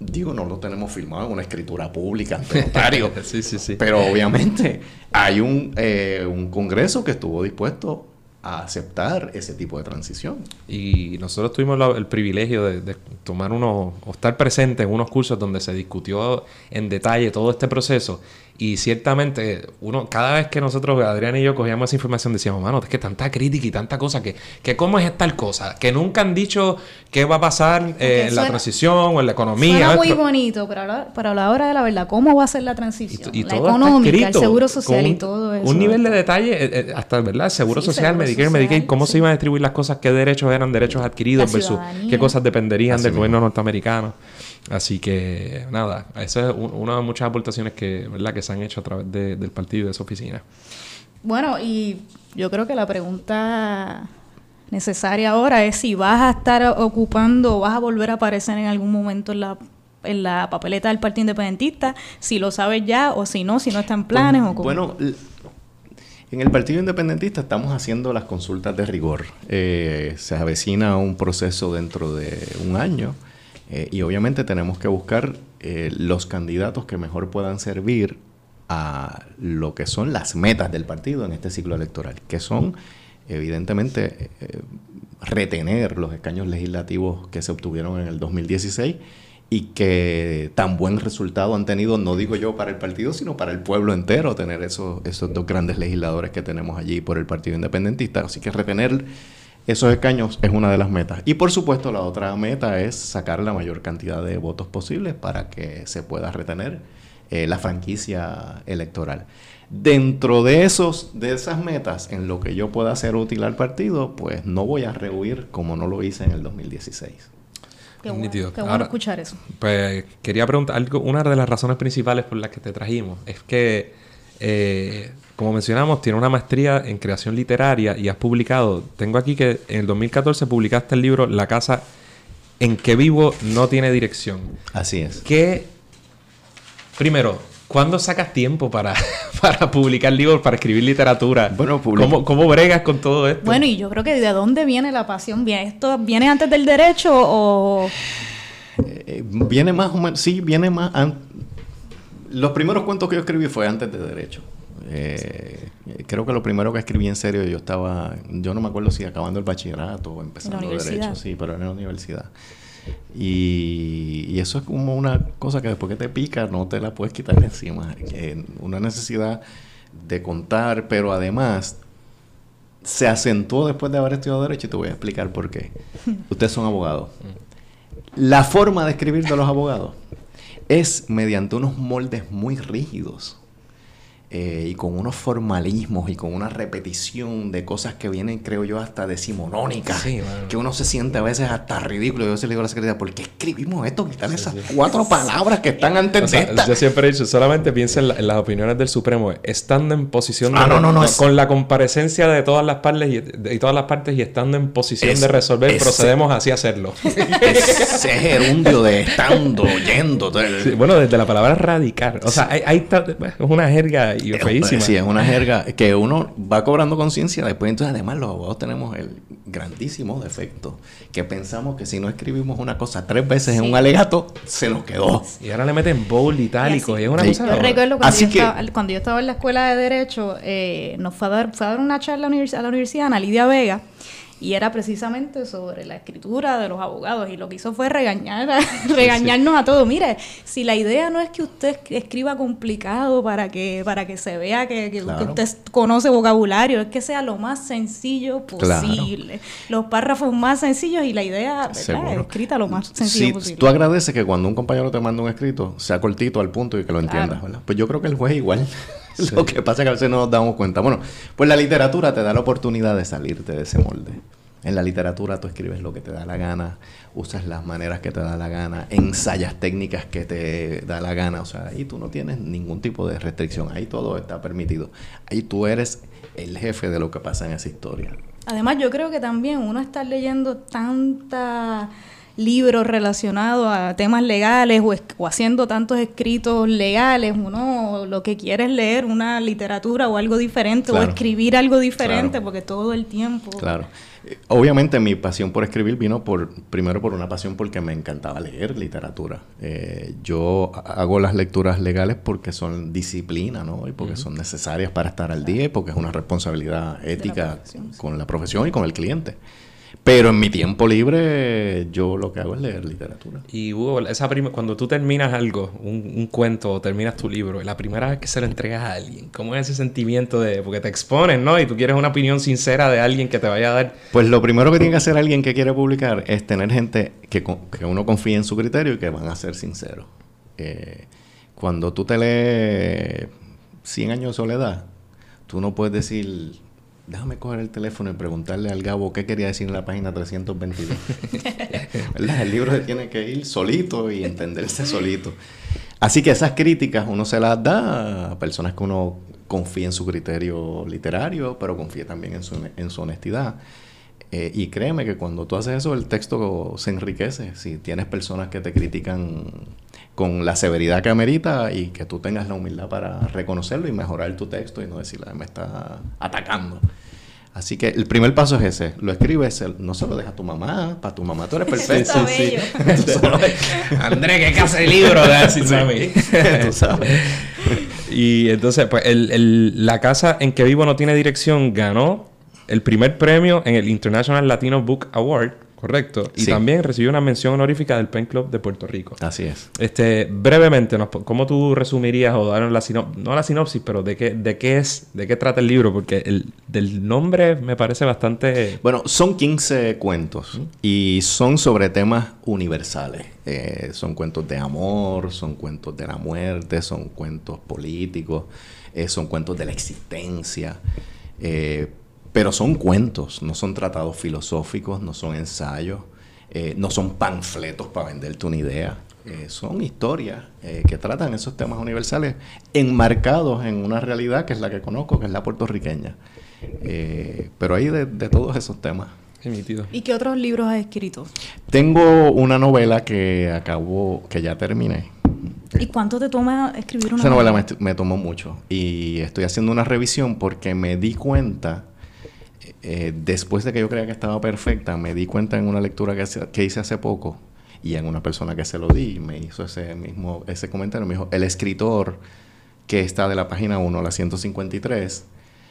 digo, no lo tenemos firmado en una escritura pública ante notario. sí, sí, sí. Pero obviamente hay un, eh, un Congreso que estuvo dispuesto a aceptar ese tipo de transición. Y nosotros tuvimos el privilegio de, tomar unos, o estar presentes en unos cursos donde se discutió en detalle todo este proceso. Y ciertamente, uno, cada vez que nosotros, Adrián y yo, cogíamos esa información, decíamos, mano, es que tanta crítica y tanta cosa, que, que cómo es tal cosa, que nunca han dicho qué va a pasar eh, en la transición o en la economía. Suena muy bonito, pero a, la, pero a la hora de la verdad, ¿cómo va a ser la transición? Y, la económica, el seguro social y todo eso. Un nivel de detalle, eh, eh, hasta, ¿verdad? El seguro social, Medicare, Medicaid, cómo se iban a distribuir las cosas, qué derechos eran derechos adquiridos versus qué cosas dependerían del gobierno norteamericano. Así que nada, esa es una de muchas aportaciones que, ¿verdad? que se han hecho a través del partido y de su oficina. Bueno, y yo creo que la pregunta necesaria ahora es si vas a estar ocupando o vas a volver a aparecer en algún momento en la en la papeleta del Partido Independentista, si lo sabes ya o si no, si no está en planes o Bueno, en el Partido Independentista estamos haciendo las consultas de rigor. Eh, se avecina un proceso dentro de un año eh, y obviamente tenemos que buscar eh, los candidatos que mejor puedan servir a lo que son las metas del partido en este ciclo electoral, que son evidentemente eh, retener los escaños legislativos que se obtuvieron en el 2016 y que tan buen resultado han tenido, no digo yo para el partido, sino para el pueblo entero, tener esos, esos dos grandes legisladores que tenemos allí por el Partido Independentista. Así que retener esos escaños es una de las metas. Y por supuesto la otra meta es sacar la mayor cantidad de votos posibles para que se pueda retener eh, la franquicia electoral. Dentro de, esos, de esas metas, en lo que yo pueda hacer útil al partido, pues no voy a rehuir como no lo hice en el 2016. Qué bueno, qué bueno escuchar eso. Pues quería preguntar algo. Una de las razones principales por las que te trajimos es que eh, como mencionamos, tiene una maestría en creación literaria y has publicado, tengo aquí que en el 2014 publicaste el libro La casa en que vivo no tiene dirección. Así es. Que, primero, ¿cuándo sacas tiempo para, para publicar libros, para escribir literatura? Bueno, ¿Cómo, ¿Cómo, bregas con todo esto? Bueno, y yo creo que de dónde viene la pasión. ¿Esto viene antes del derecho o...? Eh, viene más o menos, sí, viene más... Los primeros cuentos que yo escribí fue antes de derecho. Eh, creo que lo primero que escribí en serio, yo estaba, yo no me acuerdo si acabando el bachillerato o empezando derecho, sí, pero en la universidad. Y, eso es como una cosa que después que te pica no te la puedes quitar de encima. una necesidad de contar, pero además se acentuó después de haber estudiado Derecho y te voy a explicar por qué. Ustedes son abogados. La forma de escribir de los abogados es mediante unos moldes muy rígidos. Eh, y con unos formalismos y con una repetición de cosas que vienen, creo yo, hasta decimonónicas, que uno se siente a veces hasta ridículo. Yo se le digo a la secretaria, ¿por qué escribimos esto? Que están esas cuatro palabras que están antes de esta? Yo siempre he dicho, solamente piensa en, las opiniones del Supremo, estando en posición ah, de... con la comparecencia de todas las partes y, de, todas las partes y estando en posición de resolver, procedemos así a hacerlo. Ese gerundio de estando, yendo. bueno, desde la palabra radical. O sea, hay, hay es una jerga Sí, es una jerga que uno va cobrando conciencia después. Entonces, además, los abogados tenemos el grandísimo defecto que pensamos que si no escribimos una cosa tres veces en un alegato, se nos quedó. Y ahora le meten bold itálico. Y, es una cosa. Yo recuerdo cuando, yo estaba, cuando yo estaba en la escuela de Derecho, eh, nos fue a, dar, fue a dar una charla a la universidad, Ana Lidia Vega y era precisamente sobre la escritura de los abogados y lo que hizo fue regañar regañarnos a todos. Mire, si la idea no es que usted escriba complicado para que para que se vea que, usted conoce vocabulario, es que sea lo más sencillo posible. Los párrafos más sencillos y la idea escrita lo más sencillo posible. Tú agradeces que cuando un compañero te manda un escrito sea cortito al punto y que lo entiendas, Pues yo creo que el juez igual. Lo que pasa es que a veces no nos damos cuenta. Bueno, pues la literatura te da la oportunidad de salirte de ese molde. En la literatura tú escribes lo que te da la gana, usas las maneras que te da la gana, ensayas técnicas que te da la gana, o sea, ahí tú no tienes ningún tipo de restricción, ahí todo está permitido. Ahí tú eres el jefe de lo que pasa en esa historia. Además, yo creo que también uno está leyendo tanta libros relacionados a temas legales o, haciendo tantos escritos legales, uno lo que quiere es leer una literatura o algo diferente o escribir algo diferente porque todo el tiempo... Claro. Eh, obviamente mi pasión por escribir vino por primero por una pasión porque me encantaba leer literatura. Eh, yo hago las lecturas legales porque son disciplina, ¿no? Y porque son necesarias para estar al día y porque es una responsabilidad ética con la profesión y con el cliente. Pero en mi tiempo libre yo lo que hago es leer literatura. Y Hugo, esa cuando tú terminas algo, un, un cuento o terminas tu libro, la primera vez que se lo entregas a alguien, ¿cómo es ese sentimiento de... Porque te exponen, ¿no? Y tú quieres una opinión sincera de alguien que te vaya a dar... Pues lo primero que tiene que hacer alguien que quiere publicar es tener gente que, que uno confíe en su criterio y que van a ser sinceros. Eh, cuando tú te lees 100 años de soledad, tú no puedes decir, déjame coger el teléfono y preguntarle al Gabo qué quería decir en la página 322. ¿Verdad? El libro se tiene que ir solito y entenderse solito. Así que esas críticas uno se las da a personas que uno confía en su criterio literario, pero confía también en su, en su honestidad. Eh, y créeme que cuando tú haces eso, el texto se enriquece. Si tienes personas que te critican con la severidad que amerita y que tú tengas la humildad para reconocerlo y mejorar tu texto y no decir, "Ah, me está atacando. Así que el primer paso es ese. Lo escribes, no se lo dejas a tu mamá. Para tu mamá tú eres perfecto. Está bello. Tú sabes. André, ¿qué clase de libro? de así, Tú sabes. Y entonces, pues, el- el- la casa en que vivo no tiene dirección ganó el primer premio en el International Latino Book Award, ¿correcto? Y Sí. también recibió una mención honorífica del Pen Club de Puerto Rico. Así es. Este, brevemente, ¿cómo tú resumirías o dar la sinopsis, no la sinopsis, pero de qué, de qué es, de qué trata el libro? Porque el del nombre me parece bastante... Bueno, son 15 cuentos y son sobre temas universales. Eh, son cuentos de amor, son cuentos de la muerte, son cuentos políticos, eh, son cuentos de la existencia. Eh, pero son cuentos, no son tratados filosóficos, no son ensayos, eh, no son panfletos para venderte una idea. Eh, son historias eh, que tratan esos temas universales enmarcados en una realidad que es la que conozco, que es la puertorriqueña. Eh, pero hay de, de todos esos temas. Nítido. ¿Y qué otros libros has escrito? Tengo una novela que acabo, que ya terminé. ¿Y cuánto te toma escribir una Esa novela me, me tomó mucho y estoy haciendo una revisión porque me di cuenta, eh, después de que yo creía que estaba perfecta, me di cuenta en una lectura que, hace- que hice hace poco y en una persona que se lo di, me hizo ese mismo ese comentario, me dijo, el escritor que está de la página 1 a la 153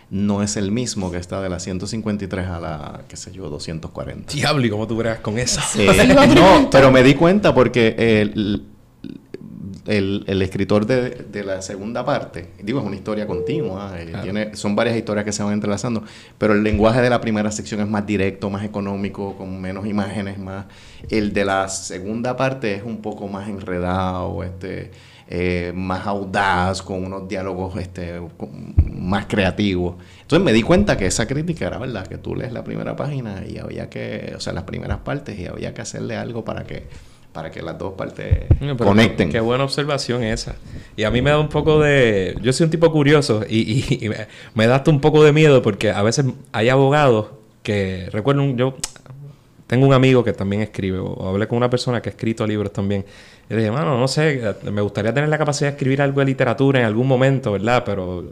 no es el mismo que está de la 153 a la, qué sé yo, 240. Diablo, ¿y cómo tú bregas con eso? Eh, no, pero me di cuenta porque el, el, el escritor de, de la segunda parte, digo, es una historia continua, eh, Claro. tiene, son varias historias que se van entrelazando, pero el lenguaje de la primera sección es más directo, más económico, con menos imágenes, más... El de la segunda parte es un poco más enredado, este, eh, más audaz, con unos diálogos este, con- más creativos. Entonces me di cuenta que esa crítica era verdad, que tú lees la primera página y había que, o sea, las primeras partes y había que hacerle algo para que, para que las dos partes No, conecten. Qué, qué buena observación esa. Y a mí me da un poco de... Yo soy un tipo curioso y, y- y me, me da hasta un poco de miedo porque a veces hay abogados que... Recuerdo, un- yo tengo un amigo que también escribe, o, o hablé con una persona que ha escrito libros también. Y le dije, mano, no sé, me gustaría tener la capacidad de escribir algo de literatura en algún momento, ¿verdad? Pero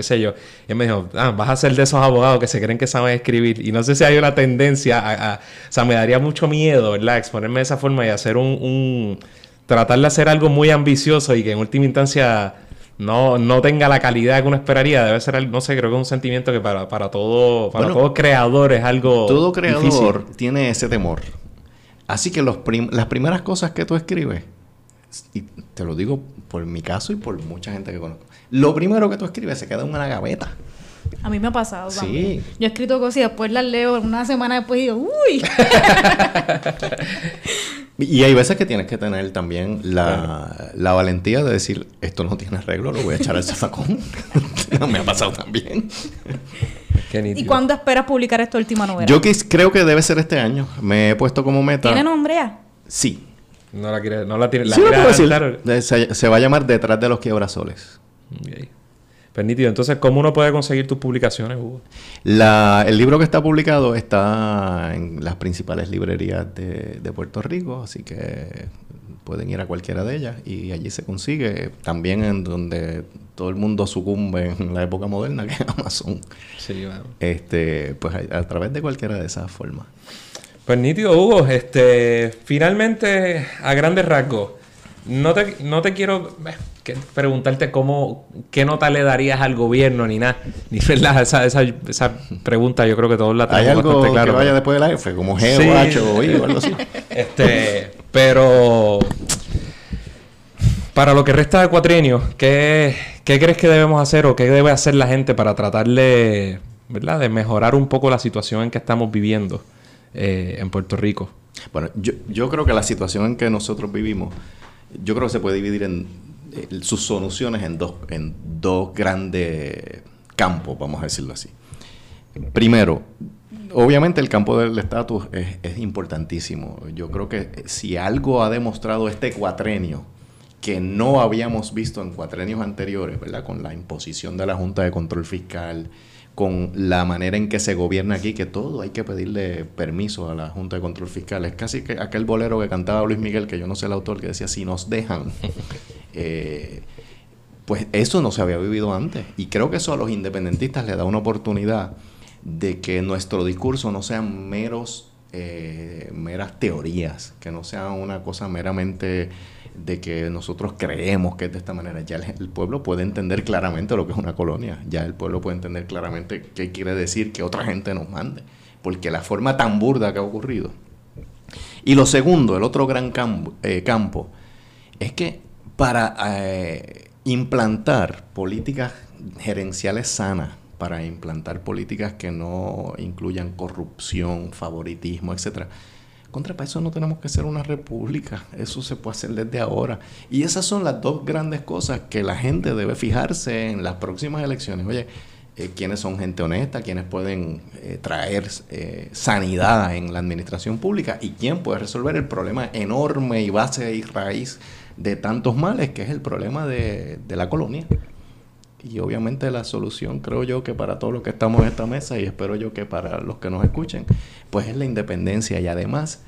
qué sé yo. Y él me dijo, ah, vas a ser de esos abogados que se creen que saben escribir. Y no sé si hay una tendencia a... a- o sea, me daría mucho miedo, ¿verdad? Exponerme de esa forma y hacer un... un- tratar de hacer algo muy ambicioso y que en última instancia no, no tenga la calidad que uno esperaría. Debe ser, no sé, creo que es un sentimiento que para, para todo, para Bueno, todo creador es algo Todo creador difícil. tiene ese temor. Así que los prim- las primeras cosas que tú escribes, y te lo digo por mi caso y por mucha gente que conozco, lo primero que tú escribes se queda en una gaveta. A mí me ha pasado Sí. también. Yo he escrito cosas y después las leo una semana después y digo, uy. Y hay veces que tienes que tener también la, la valentía de decir, esto no tiene arreglo, lo voy a echar al zafacón. me ha pasado también. Qué ¿Y cuándo esperas publicar esta última novela? Yo creo que debe ser este año. Me he puesto como meta. ¿Tiene nombre ya? Sí. No la quiere, no la tiene, la sí, lo quiere puedo decir. Se, se va a llamar Detrás de los Quiebrasoles. Ok. Pues nítido. Entonces, ¿cómo uno puede conseguir tus publicaciones, Hugo? La- el libro que está publicado está en las principales librerías de, de Puerto Rico, así que pueden ir a cualquiera de ellas y allí se consigue. También en donde todo el mundo sucumbe en la época moderna, que es Amazon. Sí, bueno. Este, pues a, a través de cualquiera de esas formas. Pues nítido, Hugo. Este, finalmente, a grandes rasgos, no te, no te quiero que- preguntarte cómo, qué nota le darías al gobierno ni nada. Ni verdad, esa, esa, esa pregunta yo creo que todos la ¿Hay tenemos algo bastante claro. que vaya después de la F? Como G Sí. o H o I o algo así. Este, pero para lo que resta de cuatrienio, ¿qué, ¿qué crees que debemos hacer o qué debe hacer la gente para tratar de, ¿verdad? de mejorar un poco la situación en que estamos viviendo eh, en Puerto Rico? Bueno, yo, yo creo que la situación en que nosotros vivimos, yo creo que se puede dividir en sus soluciones en dos, en dos grandes campos, vamos a decirlo así. Primero, obviamente el campo del estatus es, importantísimo. Yo creo que si algo ha demostrado este cuatrenio que no habíamos visto en cuatrenios anteriores, ¿verdad? Con la imposición de la Junta de Control Fiscal, con la manera en que se gobierna aquí, que todo hay que pedirle permiso a la Junta de Control Fiscal. Es casi que aquel bolero que cantaba Luis Miguel, que yo no sé el autor, que decía, si nos dejan. Eh, pues eso no se había vivido antes. Y creo que eso a los independentistas les da una oportunidad de que nuestro discurso no sean meros, eh, meras teorías, que no sea una cosa meramente de que nosotros creemos que es de esta manera. Ya el, pueblo puede entender claramente lo que es una colonia. Ya el pueblo puede entender claramente qué quiere decir que otra gente nos mande. Porque la forma tan burda que ha ocurrido. Y lo segundo, el otro gran campo, eh, campo es que para eh, implantar políticas gerenciales sanas, para implantar políticas que no incluyan corrupción, favoritismo, etcétera. Contra para eso no tenemos que ser una república, eso se puede hacer desde ahora. Y esas son las dos grandes cosas que la gente debe fijarse en las próximas elecciones. Oye, eh, quiénes son gente honesta, quiénes pueden eh, traer eh, sanidad en la administración pública y quién puede resolver el problema enorme y base y raíz de tantos males que es el problema de, de la colonia. Y obviamente la solución, creo yo, que para todos los que estamos en esta mesa y espero yo que para los que nos escuchen, pues es la independencia. Y además,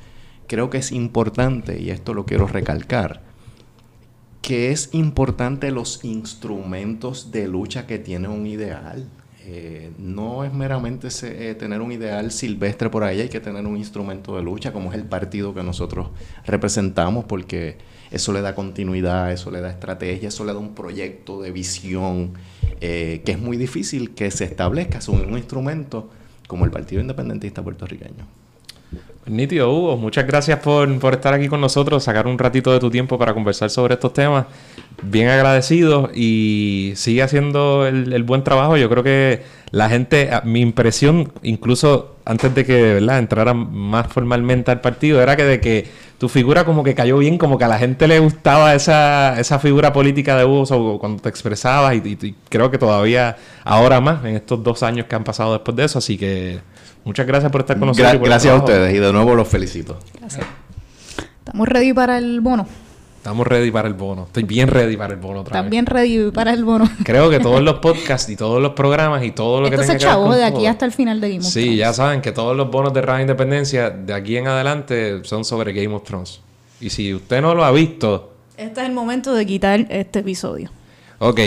creo que es importante, y esto lo quiero recalcar, que es importante los instrumentos de lucha que tiene un ideal. Eh, no es meramente eh, tener un ideal silvestre por ahí, hay que tener un instrumento de lucha, como es el partido que nosotros representamos, porque eso le da continuidad, eso le da estrategia, eso le da un proyecto de visión, eh, que es muy difícil que se establezca sobre un instrumento como el Partido Independentista Puertorriqueño. Nítido, Hugo. Muchas gracias por, por estar aquí con nosotros, sacar un ratito de tu tiempo para conversar sobre estos temas. Bien agradecido y sigue haciendo el, el buen trabajo. Yo creo que la gente, mi impresión, incluso antes de que ¿verdad? entrara más formalmente al partido, era que de que tu figura como que cayó bien, como que a la gente le gustaba esa, esa figura política de Hugo cuando te expresabas y creo que todavía ahora más en estos dos años que han pasado después de eso. Así que muchas gracias por estar con nosotros. Gra- y por el gracias a ustedes y de nuevo los felicito. Estamos ready para el bono. Estamos ready para el bono. Estoy bien ready para el bono otra vez. También ready para el bono. Creo que todos los podcasts y todos los programas y todo lo que tenga se que ver chavó con de aquí todo. hasta el final de Game of Sí, Thrones. ya saben que todos los bonos de Radio Independencia de aquí en adelante son sobre Game of Thrones. Y si usted no lo ha visto, Este es el momento de quitar este episodio. ok.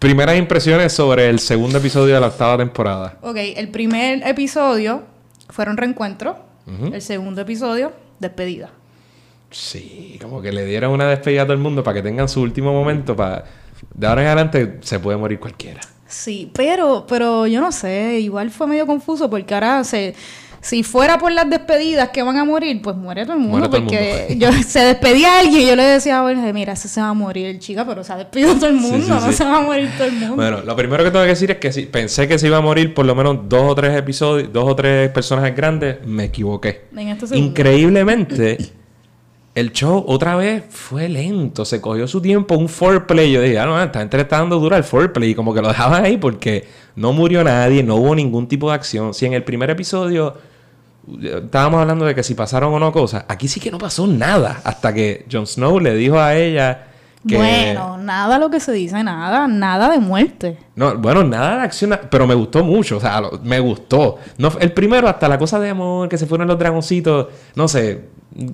Primeras impresiones sobre el segundo episodio de la octava temporada. Ok, el primer episodio fueron reencuentros. Ujú. El segundo episodio, despedida. Sí, como que le dieron una despedida a todo el mundo para que tengan su último momento. Para... De ahora en adelante se puede morir cualquiera. Sí, pero, pero yo no sé, igual fue medio confuso porque ahora se, si fuera por las despedidas que van a morir, pues muere todo el mundo. Muere el porque yo se despedía a alguien y yo le decía a Jorge, mira, ese se va a morir, chica, pero se ha despedido todo el mundo, sí, no sí. se va a morir todo el mundo. Bueno, lo primero que tengo que decir es que sí, pensé que se iba a morir por lo menos dos o tres episodios, dos o tres personajes grandes. Me equivoqué. En este. Increíblemente, el show otra vez fue lento. Se cogió su tiempo, un foreplay. Yo dije, ah, no, esta gente le está dando dura el foreplay. Y como que lo dejaban ahí porque no murió nadie, no hubo ningún tipo de acción. Si en el primer episodio estábamos hablando de que si pasaron o no cosas, aquí sí que no pasó nada. Hasta que Jon Snow le dijo a ella que. Bueno, nada lo que se dice, nada, nada de muerte. No, bueno, nada de acción, pero me gustó mucho, o sea, lo- me gustó. No, el primero, hasta la cosa de amor, que se fueron los dragoncitos, no sé,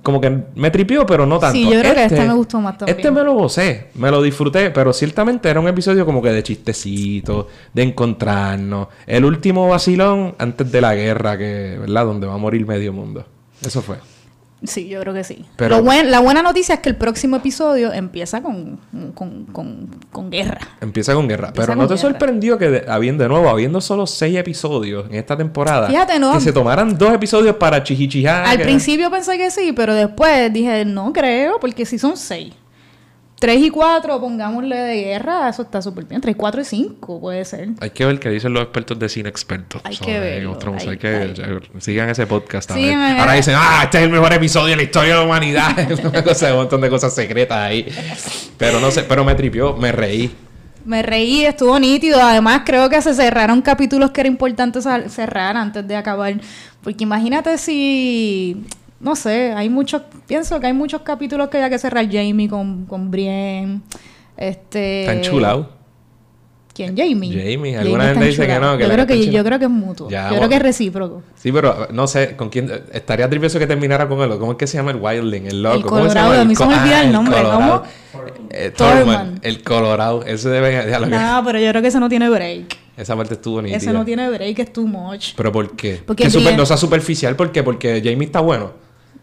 como que me tripió, pero no tanto. Sí, yo creo que este me gustó más también. Este me lo gocé, me lo disfruté, pero ciertamente era un episodio como que de chistecitos, de encontrarnos. El último vacilón antes de la guerra, que, ¿verdad? Donde va a morir medio mundo. Eso fue. Sí, yo creo que sí. Pero- Lo buen- la buena noticia es que el próximo episodio empieza con, con, con, con guerra. Empieza con guerra. Empieza Pero ¿no te guerra. sorprendió que, de, habiendo, de nuevo, habiendo solo seis episodios en esta temporada, Fíjate, ¿no? que se tomaran dos episodios para chichichijá? Al principio pensé que sí, pero después dije, no creo, porque si son seis. Tres y cuatro, pongámosle de guerra, eso está súper bien. Tres, cuatro y cinco puede ser. Hay que ver qué dicen los expertos de cine expertos. Hay que Thrones. hay- Hay que hay- sigan ese podcast. ver. Sigan, Ahora dicen, ah, este es el mejor episodio de la historia de la humanidad. Una cosa, un montón de cosas secretas ahí. Pero no sé, pero me tripió, me reí. Me reí, estuvo nítido. Además, creo que se cerraron capítulos que era importante cerrar antes de acabar. Porque imagínate si. No sé, hay muchos. Pienso que hay muchos capítulos que hay que cerrar. Jamie con, con Brienne. Este. Está enchulado. ¿Quién? Jamie. Jamie. Alguna está gente dice que no, que yo, creo que yo creo que es mutuo. Ya, yo creo que es recíproco. Sí, pero no sé, ¿con quién? Estaría trivioso que terminara con él. ¿Cómo es que se llama el Wildling? El loco. El ¿Cómo Colorado, a mí se me olvida el nombre, Colorado. Eh. El Colorado. Ese debe... No, pero yo creo que ese no tiene break. Esa parte estuvo nítida. Ese no tiene break, es too much. ¿Pero por qué? Porque que super- Brienne- no sea superficial. ¿Por qué? Porque Jamie está bueno.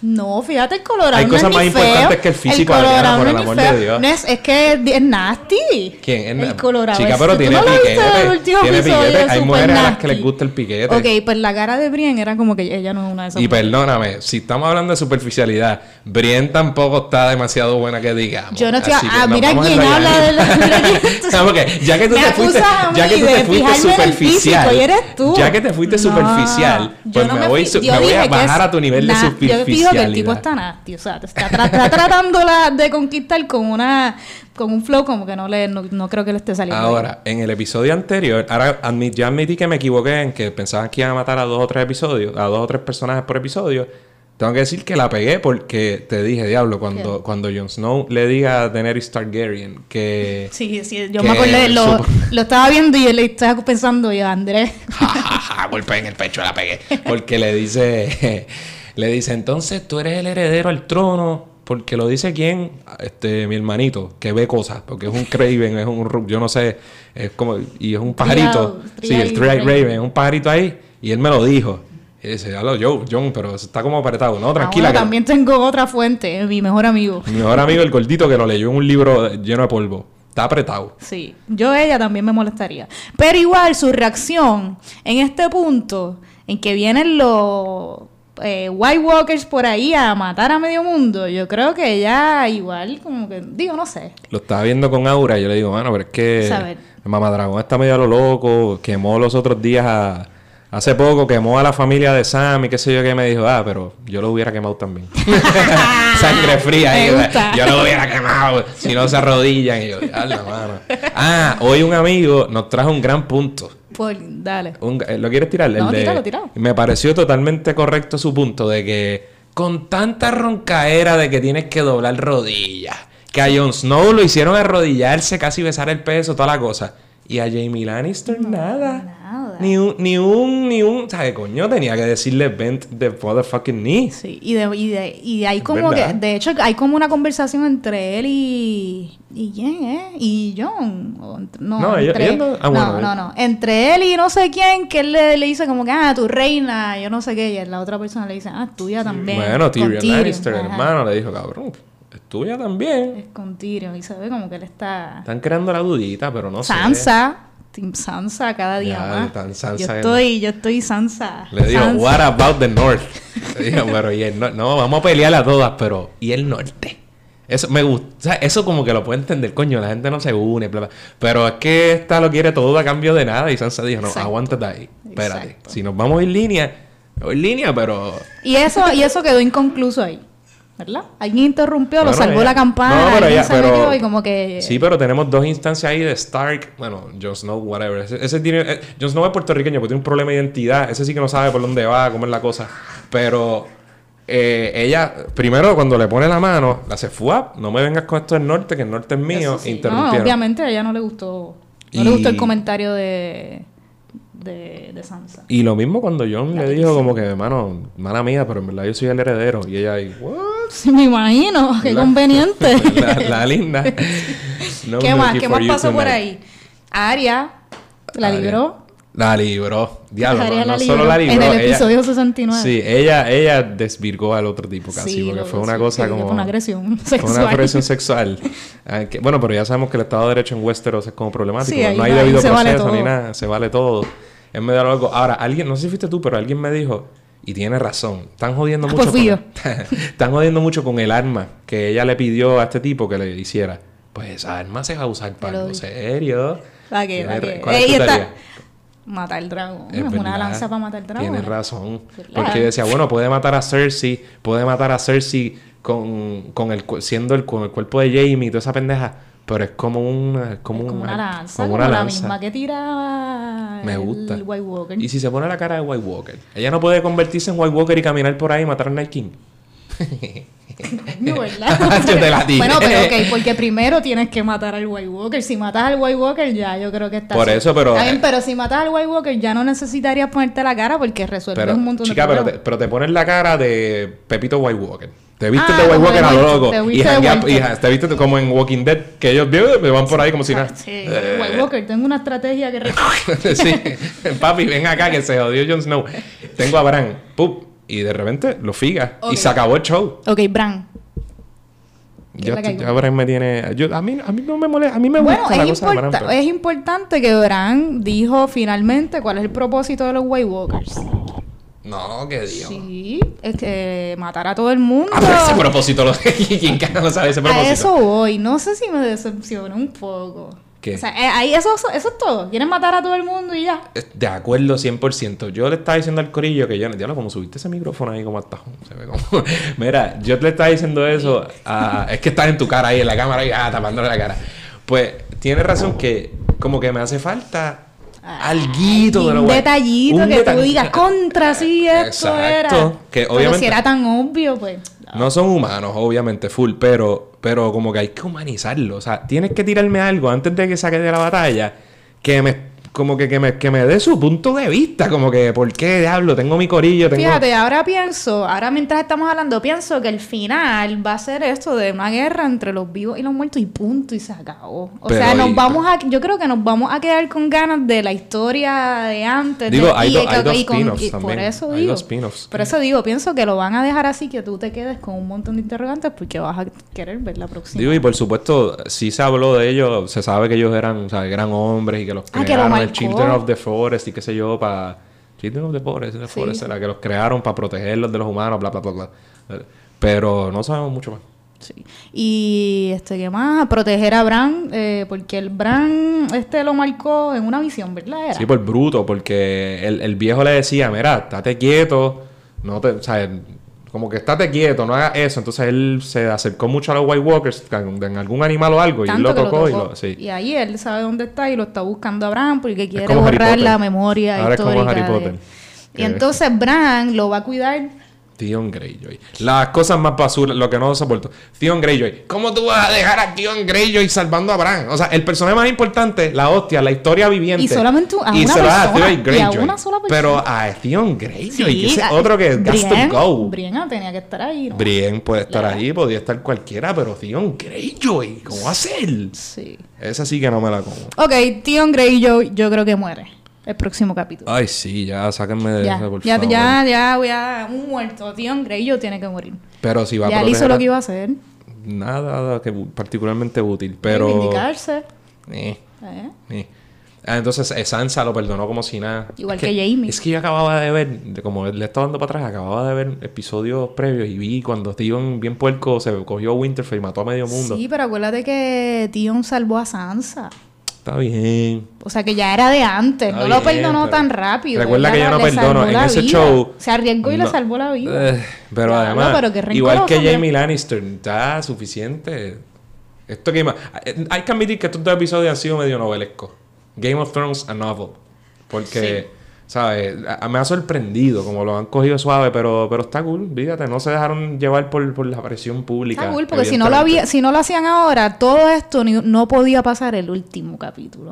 No, fíjate, el colorado Hay no cosas es más ni feo. importantes que el físico, El Adriana, por no el amor ni de feo. Dios. No es, es que es, nasty. ¿Quién? Es El colorado. Chica, pero ¿tú tiene no piquete. Tiene piquete. Hay mujeres a las que les gusta el piquete. Ok, pues la cara de Brienne era como que ella no es una de esas Y mujeres. perdóname, si estamos hablando de superficialidad, Brienne tampoco está demasiado buena que digamos. Yo no estoy... Ah, mira quién habla de la... No, porque ya que tú te fuiste, ya que tú te fuiste superficial, ya que te fuiste superficial, pues me voy, a bajar a tu nivel de. Yo digo que el tipo está nasty, o sea, está, tra- está tratando la- de conquistar con una con un flow como que no le no, no creo que le esté saliendo. bien. Ahora, en el episodio anterior, ahora ya admití que me equivoqué en que pensaban que iban a matar a dos o tres episodios, a dos o tres personajes por episodio. Tengo que decir que la pegué porque te dije, diablo, cuando, ¿Qué? cuando Jon Snow le diga a Daenerys Targaryen que... Sí, sí, yo que me acordé, lo, estaba viendo y le estaba pensando, yo, Andrés, Ja, ja, ja, golpe en el pecho, la pegué. Porque le dice, le dice, entonces tú eres el heredero al trono. Porque lo dice quién, este, mi hermanito, que ve cosas, porque es un Craven, es un, yo no sé, es como, y es un pajarito. Sí, el Trial Raven. Es un pajarito ahí, y él me lo dijo. Y dice, hablo yo, John, pero está como apretado. No, Ah, tranquila, que también tengo otra fuente, mi mejor amigo. mi mejor amigo, el gordito, que lo leyó en un libro lleno de polvo. Está apretado. Sí, yo ella también me molestaría. Pero igual su reacción en este punto, en que vienen los eh, White Walkers por ahí a matar a medio mundo, yo creo que ella igual como que, digo, no sé. Lo estaba viendo con Aura y yo le digo, mano, pero es que Saber. el Mamadragón está medio a lo loco, quemó los otros días a... Hace poco quemó a la familia de Sam y qué sé yo que me dijo, ah, pero yo lo hubiera quemado también. Sangre fría ahí. Me o sea, gusta. Yo lo hubiera quemado, si no se arrodillan. Y yo, la mano. Ah, hoy un amigo nos trajo un gran punto. Por, dale. Un- eh, ¿Lo quieres tirar? No, de- tíralo, tíralo. Me pareció totalmente correcto su punto de que con tanta roncaera de que tienes que doblar rodillas, que a Jon Snow lo hicieron arrodillarse, casi besar el peso, toda la cosa. Y a Jamie Lannister nada. nada. Ni un, ni un, ni un. ¿Sabes, coño? Tenía que decirle bent the motherfucking knee. Sí, y de, y de, y hay como verdad. que, de hecho, hay como una conversación entre él y. ¿Y quién, eh? Y John. O no, entre, ellos no- ah, bueno, no, él- no, no. Entre él y no sé quién, que él le, le dice como que, ah, tu reina, yo no sé qué. Y la otra persona le dice, ah, tuya también. Bueno, Tyrion Lannister, ajá. hermano, le dijo, cabrón, es tuya también. Es con Tyrion. Y se ve como que él está. Están creando la dudita, pero no sé. Sansa. Team Sansa cada día Ya, más. tan Sansa yo estoy, yo estoy Sansa. Le digo, Sansa. what about the north? Le digo, pero y el no, no, vamos a pelear a todas, pero ¿y el norte? Eso me gusta, o sea, eso como que lo puedo entender, coño, la gente no se une, bla, bla. pero es que esta lo quiere todo a cambio de nada y Sansa dijo, no, Exacto. aguántate ahí, espérate, Exacto. si nos vamos en línea, en línea, pero... Y eso, y eso quedó inconcluso ahí. ¿Verdad? Alguien interrumpió, lo salvó ella- la campana, No, pero alguien ella- se pero- metió y como que... Sí, pero tenemos dos instancias ahí de Stark, bueno, Jon Snow, whatever. Ese, ese tiene, eh, Jon Snow es puertorriqueño porque tiene un problema de identidad. Ese sí que no sabe por dónde va, cómo es la cosa. Pero eh, ella, primero cuando le pone la mano, la hace fuap, no me vengas con esto del norte, que el norte es mío. Sí. No, obviamente a ella no le gustó. No Y- le gustó el comentario de, de, de Sansa. Y lo mismo cuando John La le dijo como que, hermano, mala mía, pero en verdad yo soy el heredero. Y ella ahí, what? Sí, me imagino, qué La- conveniente. la, la linda. No ¿Qué más? ¿Qué más pasó por ahí? Aria la libró. La libró. Diablo, Aria no, solo libró la libró. En el ella- episodio 69. Sí, ella, ella desvirgó al otro tipo casi, Sí, porque fue una sí, cosa como... Fue una agresión fue sexual. una agresión sexual. Que- bueno, pero ya sabemos que el Estado de Derecho en Westeros es como problemático. Sí, no hay debido vale proceso ni nada, se vale todo. Es medio algo. Ahora, alguien, no sé si fuiste tú, pero alguien me dijo, y tiene razón, están jodiendo Ah, mucho. pues con están jodiendo mucho con el arma que ella le pidió a este tipo que le hiciera. Pues esa arma se va a usar para algo serio. ¿Para qué? ¿Para ra- qué? ¿Cuál es tu está- teoría? Matar el dragón. Es Es, una lanza para matar dragón. Tienes razón. Porque decía, bueno, puede matar a Cersei, puede matar a Cersei con, con el siendo el, con el cuerpo de Jamie y toda esa pendeja. Pero es como una, es como Es como una, una lanza, como como, una la lanza. misma que tira Me el gusta. White Walker. Y si se pone la cara de White Walker, ella no puede convertirse en White Walker y caminar por ahí y matar a Night King. No, ¿verdad? Yo te la dije. Bueno, pero ok, porque primero tienes que matar al White Walker. Si matas al White Walker, ya yo creo que está. Por eso, pero- Está bien, pero si matas al White Walker, ya no necesitarías ponerte la cara porque resuelves Pero, un montón chica, de pero te, pero te pones la cara de Pepito White Walker. Te viste Ah, de White Walker a lo loco. te Y, viste te como en Walking Dead, que ellos me van por ahí como si nada. Sí, Eh, White Walker, tengo una estrategia que... sí, papi, ven acá que se jodió Jon Snow. Tengo a Bran, ¡pup! y de repente lo figa y se acabó el show. ok, Bran. ¿Qué Ya, es la hay? ya Bran me tiene, yo, a mí, a mí no me molesta, a mí me Bueno, gusta la es, cosa de Bran. pero- es importante que Bran dijo finalmente cuál es el propósito de los White Walkers. No, qué dios. Sí, es que matar a todo el mundo. Ah, pero ese propósito, lo, ¿quién carajo no sabe ese propósito? A eso voy. No sé si me decepcionó un poco. ¿Qué? O sea, eh, ahí eso, eso, eso es todo. Quieren matar a todo el mundo y ya. De acuerdo 100%. Yo le estaba diciendo al corillo que yo... Diablo, como subiste ese micrófono ahí como hasta... Se ve como... Mira, yo le estaba diciendo eso... a- es que estás en tu cara ahí, en la cámara y ah, tapándole la cara. Pues, tienes razón que... Como que me hace falta... Alguito de lo un bueno. detallito Un que tú detall- digas contra sí esto Exacto. era. Que Pero obviamente- si era tan obvio, pues. No son humanos, obviamente, full, pero, pero como que hay que humanizarlo. O sea, tienes que tirarme algo antes de que saque de la batalla que me, como que, que me, que me dé su punto de vista. Como que, ¿por qué diablo? Tengo mi corillo, tengo... Fíjate, ahora pienso, ahora mientras estamos hablando, pienso que el final va a ser esto de una guerra entre los vivos y los muertos y punto y se acabó. O Pero sea, nos y- vamos a, yo creo que nos vamos a quedar con ganas de la historia de antes. Digo, de- hay y- do- hay dos spin-offs también. Por eso Hay digo. dos. Por eso digo, pienso que lo van a dejar así que tú te quedes con un montón de interrogantes porque vas a querer ver la próxima. Digo, y por supuesto, sí se habló de ellos, se sabe que ellos eran, o sea, eran hombres y que los Ah, que lo el. Children of the Forest y qué sé yo, para... Children of the Forest, the Sí. Forest era que los crearon para protegerlos de los humanos, bla, bla, bla, bla. Pero no sabemos mucho más. Sí. Y este, ¿qué más? Proteger a Bran, eh, porque el Bran este lo marcó en una visión, ¿verdad? Era? Sí, por bruto, porque el, el viejo le decía, mira, estate quieto, no te, o sea, como que estate quieto, no hagas eso. Entonces él se acercó mucho a los White Walkers, en algún animal o algo, y él lo tocó, y lo, sí. Y ahí él sabe dónde está y lo está buscando a Bran porque quiere borrar la memoria Ahora es como. Harry de- Potter. Y entonces Bran lo va a cuidar. Theon Greyjoy. Las cosas más basuras, lo que no soporto. Theon Greyjoy. ¿Cómo tú vas a dejar a Theon Greyjoy salvando a Bran? O sea, el personaje más importante, la hostia, la historia viviente. Y solamente a y una se da a persona, Theon y a Greyjoy. una sola persona. Pero a Theon Greyjoy, que ese otro que got to Brienne- go. Brienne tenía que estar ahí. ¿no? Brienne puede estar ahí, podía estar cualquiera, pero Theon Greyjoy, ¿cómo ser? Sí. Esa sí que no me la como. Ok, Tion Greyjoy yo creo que muere. El próximo capítulo. Ay, sí, ya, sáquenme de ya, por ya, favor. ya, ya, voy a... Un muerto. Tion Greyjoy tiene que morir. Pero si va a Ya él hizo lo que iba a hacer. Nada que particularmente útil, pero... Reivindicarse. Eh. ¿eh? Sí. Ah, entonces eh, Sansa lo perdonó como si nada. Igual Es que Jaime. Es que yo acababa de ver, como le estaba dando para atrás, acababa de ver episodios previos y vi cuando Steven bien puerco se cogió a Winterfell y mató a medio mundo. Sí, pero acuérdate que Tion salvó a Sansa. Está bien. O sea que ya era de antes, Está no lo perdonó tan rápido. Recuerda que yo no perdono. En ese vida. show. Se arriesgó y le salvó la vida. Eh, pero además, pero igual que. Jamie Lannister, está suficiente. Esto que eh, hay que admitir que estos dos episodios han sido medio novelescos. Game of Thrones a novel. Porque, ¿sabes? Me ha sorprendido como lo han cogido suave, pero, pero está cool. Fíjate, no se dejaron llevar por, por la presión pública. Está cool, porque si no, lo había, si no lo hacían ahora, todo esto ni- no podía pasar el último capítulo.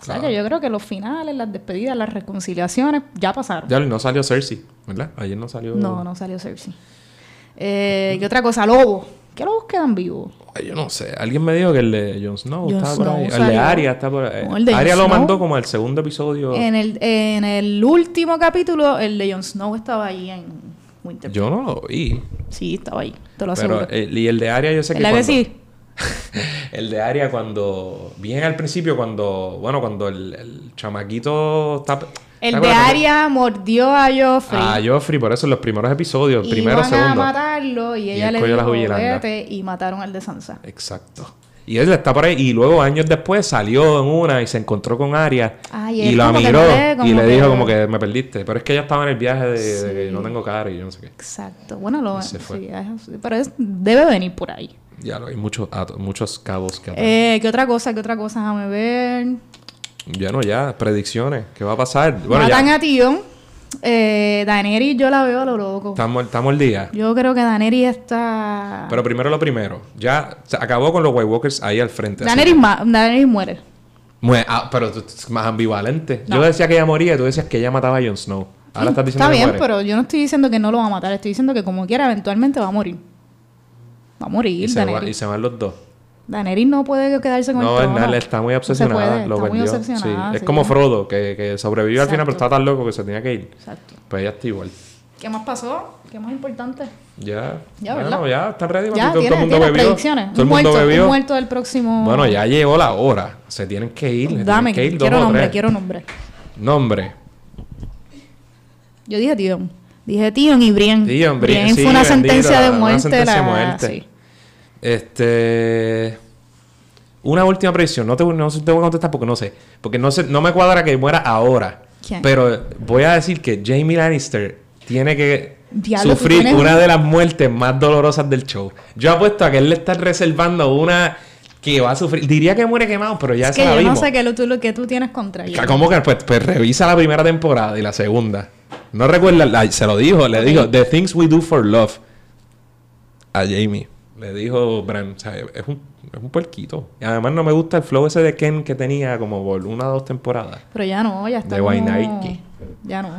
O sea Claro. que yo creo que los finales, las despedidas, las reconciliaciones ya pasaron. Ya no salió Cersei, ¿verdad? Ayer no salió. No, no salió Cersei. Eh, ¿Qué otra cosa? Lobo. ¿Qué lobos quedan vivos? Ay, yo no sé. Alguien me dijo que el de Jon Snow Jon estaba por ahí. El de. Arya está por ahí. No, el de Arya lo mandó como al segundo episodio. En el, en el último capítulo, el de Jon Snow estaba ahí en Winterfell. Yo no lo vi. Sí, estaba ahí. Te lo aseguro. Pero, el- y el de Arya yo sé que ¿Verdad que cuando- sí? El de Aria cuando... Bien al principio cuando... Bueno, cuando el, el chamaquito está... El ¿te de? Arya mordió a Joffrey. A Joffrey, por eso en los primeros episodios, y primero, iban a matarlo y ella él le cogió la dijo vete y mataron al de Sansa. Exacto. Y él está por ahí. Y luego, años después, salió en una y se encontró con Aria. Ay, y que miró. no le- y le que- dijo como que me perdiste. Pero es que ella estaba en el viaje de, de que no tengo cara y yo no sé qué. Exacto. Bueno, lo Y se fue. sí, pero es- debe venir por ahí. Ya lo hay muchos, muchos cabos que atar. Eh, ¿Qué otra cosa? ¿Qué otra cosa? Déjame ver. Ya no, ya. Predicciones. ¿Qué va a pasar? Bueno, Matan ya. a Tion. Eh, Daenerys yo la veo a lo loco. Estamos, estamos al día. Yo creo que Daenerys está... Pero primero lo primero. Ya se acabó con los White Walkers ahí al frente. Daenerys, ma- Daenerys muere. Mue- ah, pero tú más ambivalente. No. Yo decía que ella moría y tú decías que ella mataba a Jon Snow. Ahora estás diciendo Está que bien, muere. pero yo no estoy diciendo que no lo va a matar. Estoy diciendo que como quiera, eventualmente va a morir. Va a morir y, se va- Daenerys. y se van los dos. Daenerys no puede quedarse con No, el trono. nada, está muy No se obsesionada. puede, lo está muy obsesionada, Sí, Es sí. como Frodo, que, que sobrevivió al final, pero estaba tan loco que se tenía que ir. Exacto. Pues ella está igual. ¿Qué más pasó? ¿Qué más importante? Ya. Ya, bueno, ¿verdad? ya está ready. Ya, papi. todo, todo tiene, el mundo tiene bebió. predicciones. Todo el un, mundo muerto, bebió. muerto del próximo... Bueno, ya llegó la hora. Se tienen que ir. Dame, que ir quiero nombre, tres. quiero nombre. Nombre. Yo dije Tion. Dije Tion y Brienne. Tion, Brienne, sí, fue una sentencia de una muerte. sentencia de la- muerte. sí. Este. Una última predicción. No te, no te voy a contestar porque no sé. Porque no, sé, no me cuadra que muera ahora. ¿Quién? Pero voy a decir que Jamie Lannister tiene que Diablo, sufrir tienes una un- de las muertes más dolorosas del show. Yo apuesto a que él le está reservando una que va a sufrir. Diría que muere quemado, pero ya Es que yo no sé qué lo, tú, lo que tú tienes contra ella. ¿Cómo que? Pues, pues revisa la primera temporada y la segunda. No recuerda, la- se lo dijo, le dijo, The Things We Do for Love a Jamie. Le dijo Bran, o sea, es un, es un puerquito. Y además no me gusta el flow ese de Ken que tenía como por una o dos temporadas. Pero ya no, ya está De como- Wainwright. Ya no.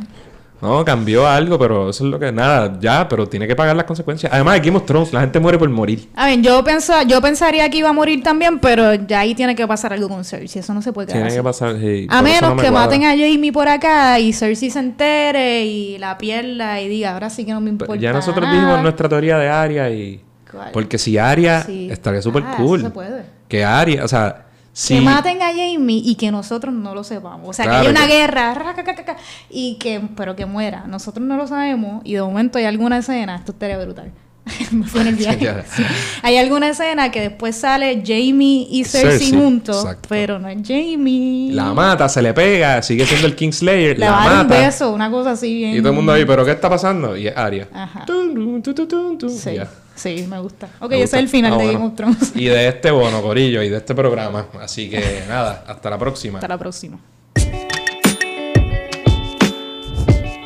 No, cambió algo, pero eso es lo que... Nada, ya, pero tiene que pagar las consecuencias. Además, de Game of Thrones, la gente muere por morir. A ver, yo, pensa, yo pensaría que iba a morir también, pero ya ahí tiene que pasar algo con Cersei. Eso no se puede quedar Tiene así. que pasar... sí, A menos no me que cuadra. maten a Jamie por acá y Cersei se entere y la pierda y diga, ahora sí que no me importa Pero ya nosotros nada. dijimos nuestra teoría de Arya y... ¿Cuál? Porque si Arya Sí. estaría súper Ah, cool. eso se puede. Que Arya, o sea, si... Que maten a Jamie y que nosotros no lo sepamos. O sea, Claro que haya una que- guerra, y que, pero que muera. Nosotros no lo sabemos y de momento hay alguna escena, esto estaría brutal. Me fue en el viaje. Ya. Sí. Hay alguna escena que después sale Jamie y Cersei, Cersei, juntos, exacto. pero no es Jamie. La mata, se le pega, sigue siendo el Kingslayer, Le la va un mata. beso, una cosa así bien. Y todo el mundo ahí, ¿pero qué está pasando? Y es Arya. Ajá. Sí. Sí, me gusta. Ok, Me ese gusta. es el final Ah, de bueno. Game of Thrones. Y de este bono, Corillo, y de este programa. Así que nada, hasta la próxima. Hasta la próxima.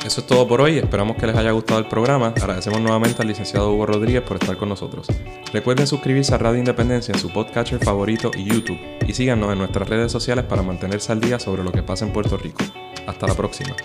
Eso es todo por hoy. Esperamos que les haya gustado el programa. Agradecemos nuevamente al licenciado Hugo Rodríguez por estar con nosotros. Recuerden suscribirse a Radio Independencia en su podcatcher favorito y YouTube. Y síganos en nuestras redes sociales para mantenerse al día sobre lo que pasa en Puerto Rico. Hasta la próxima.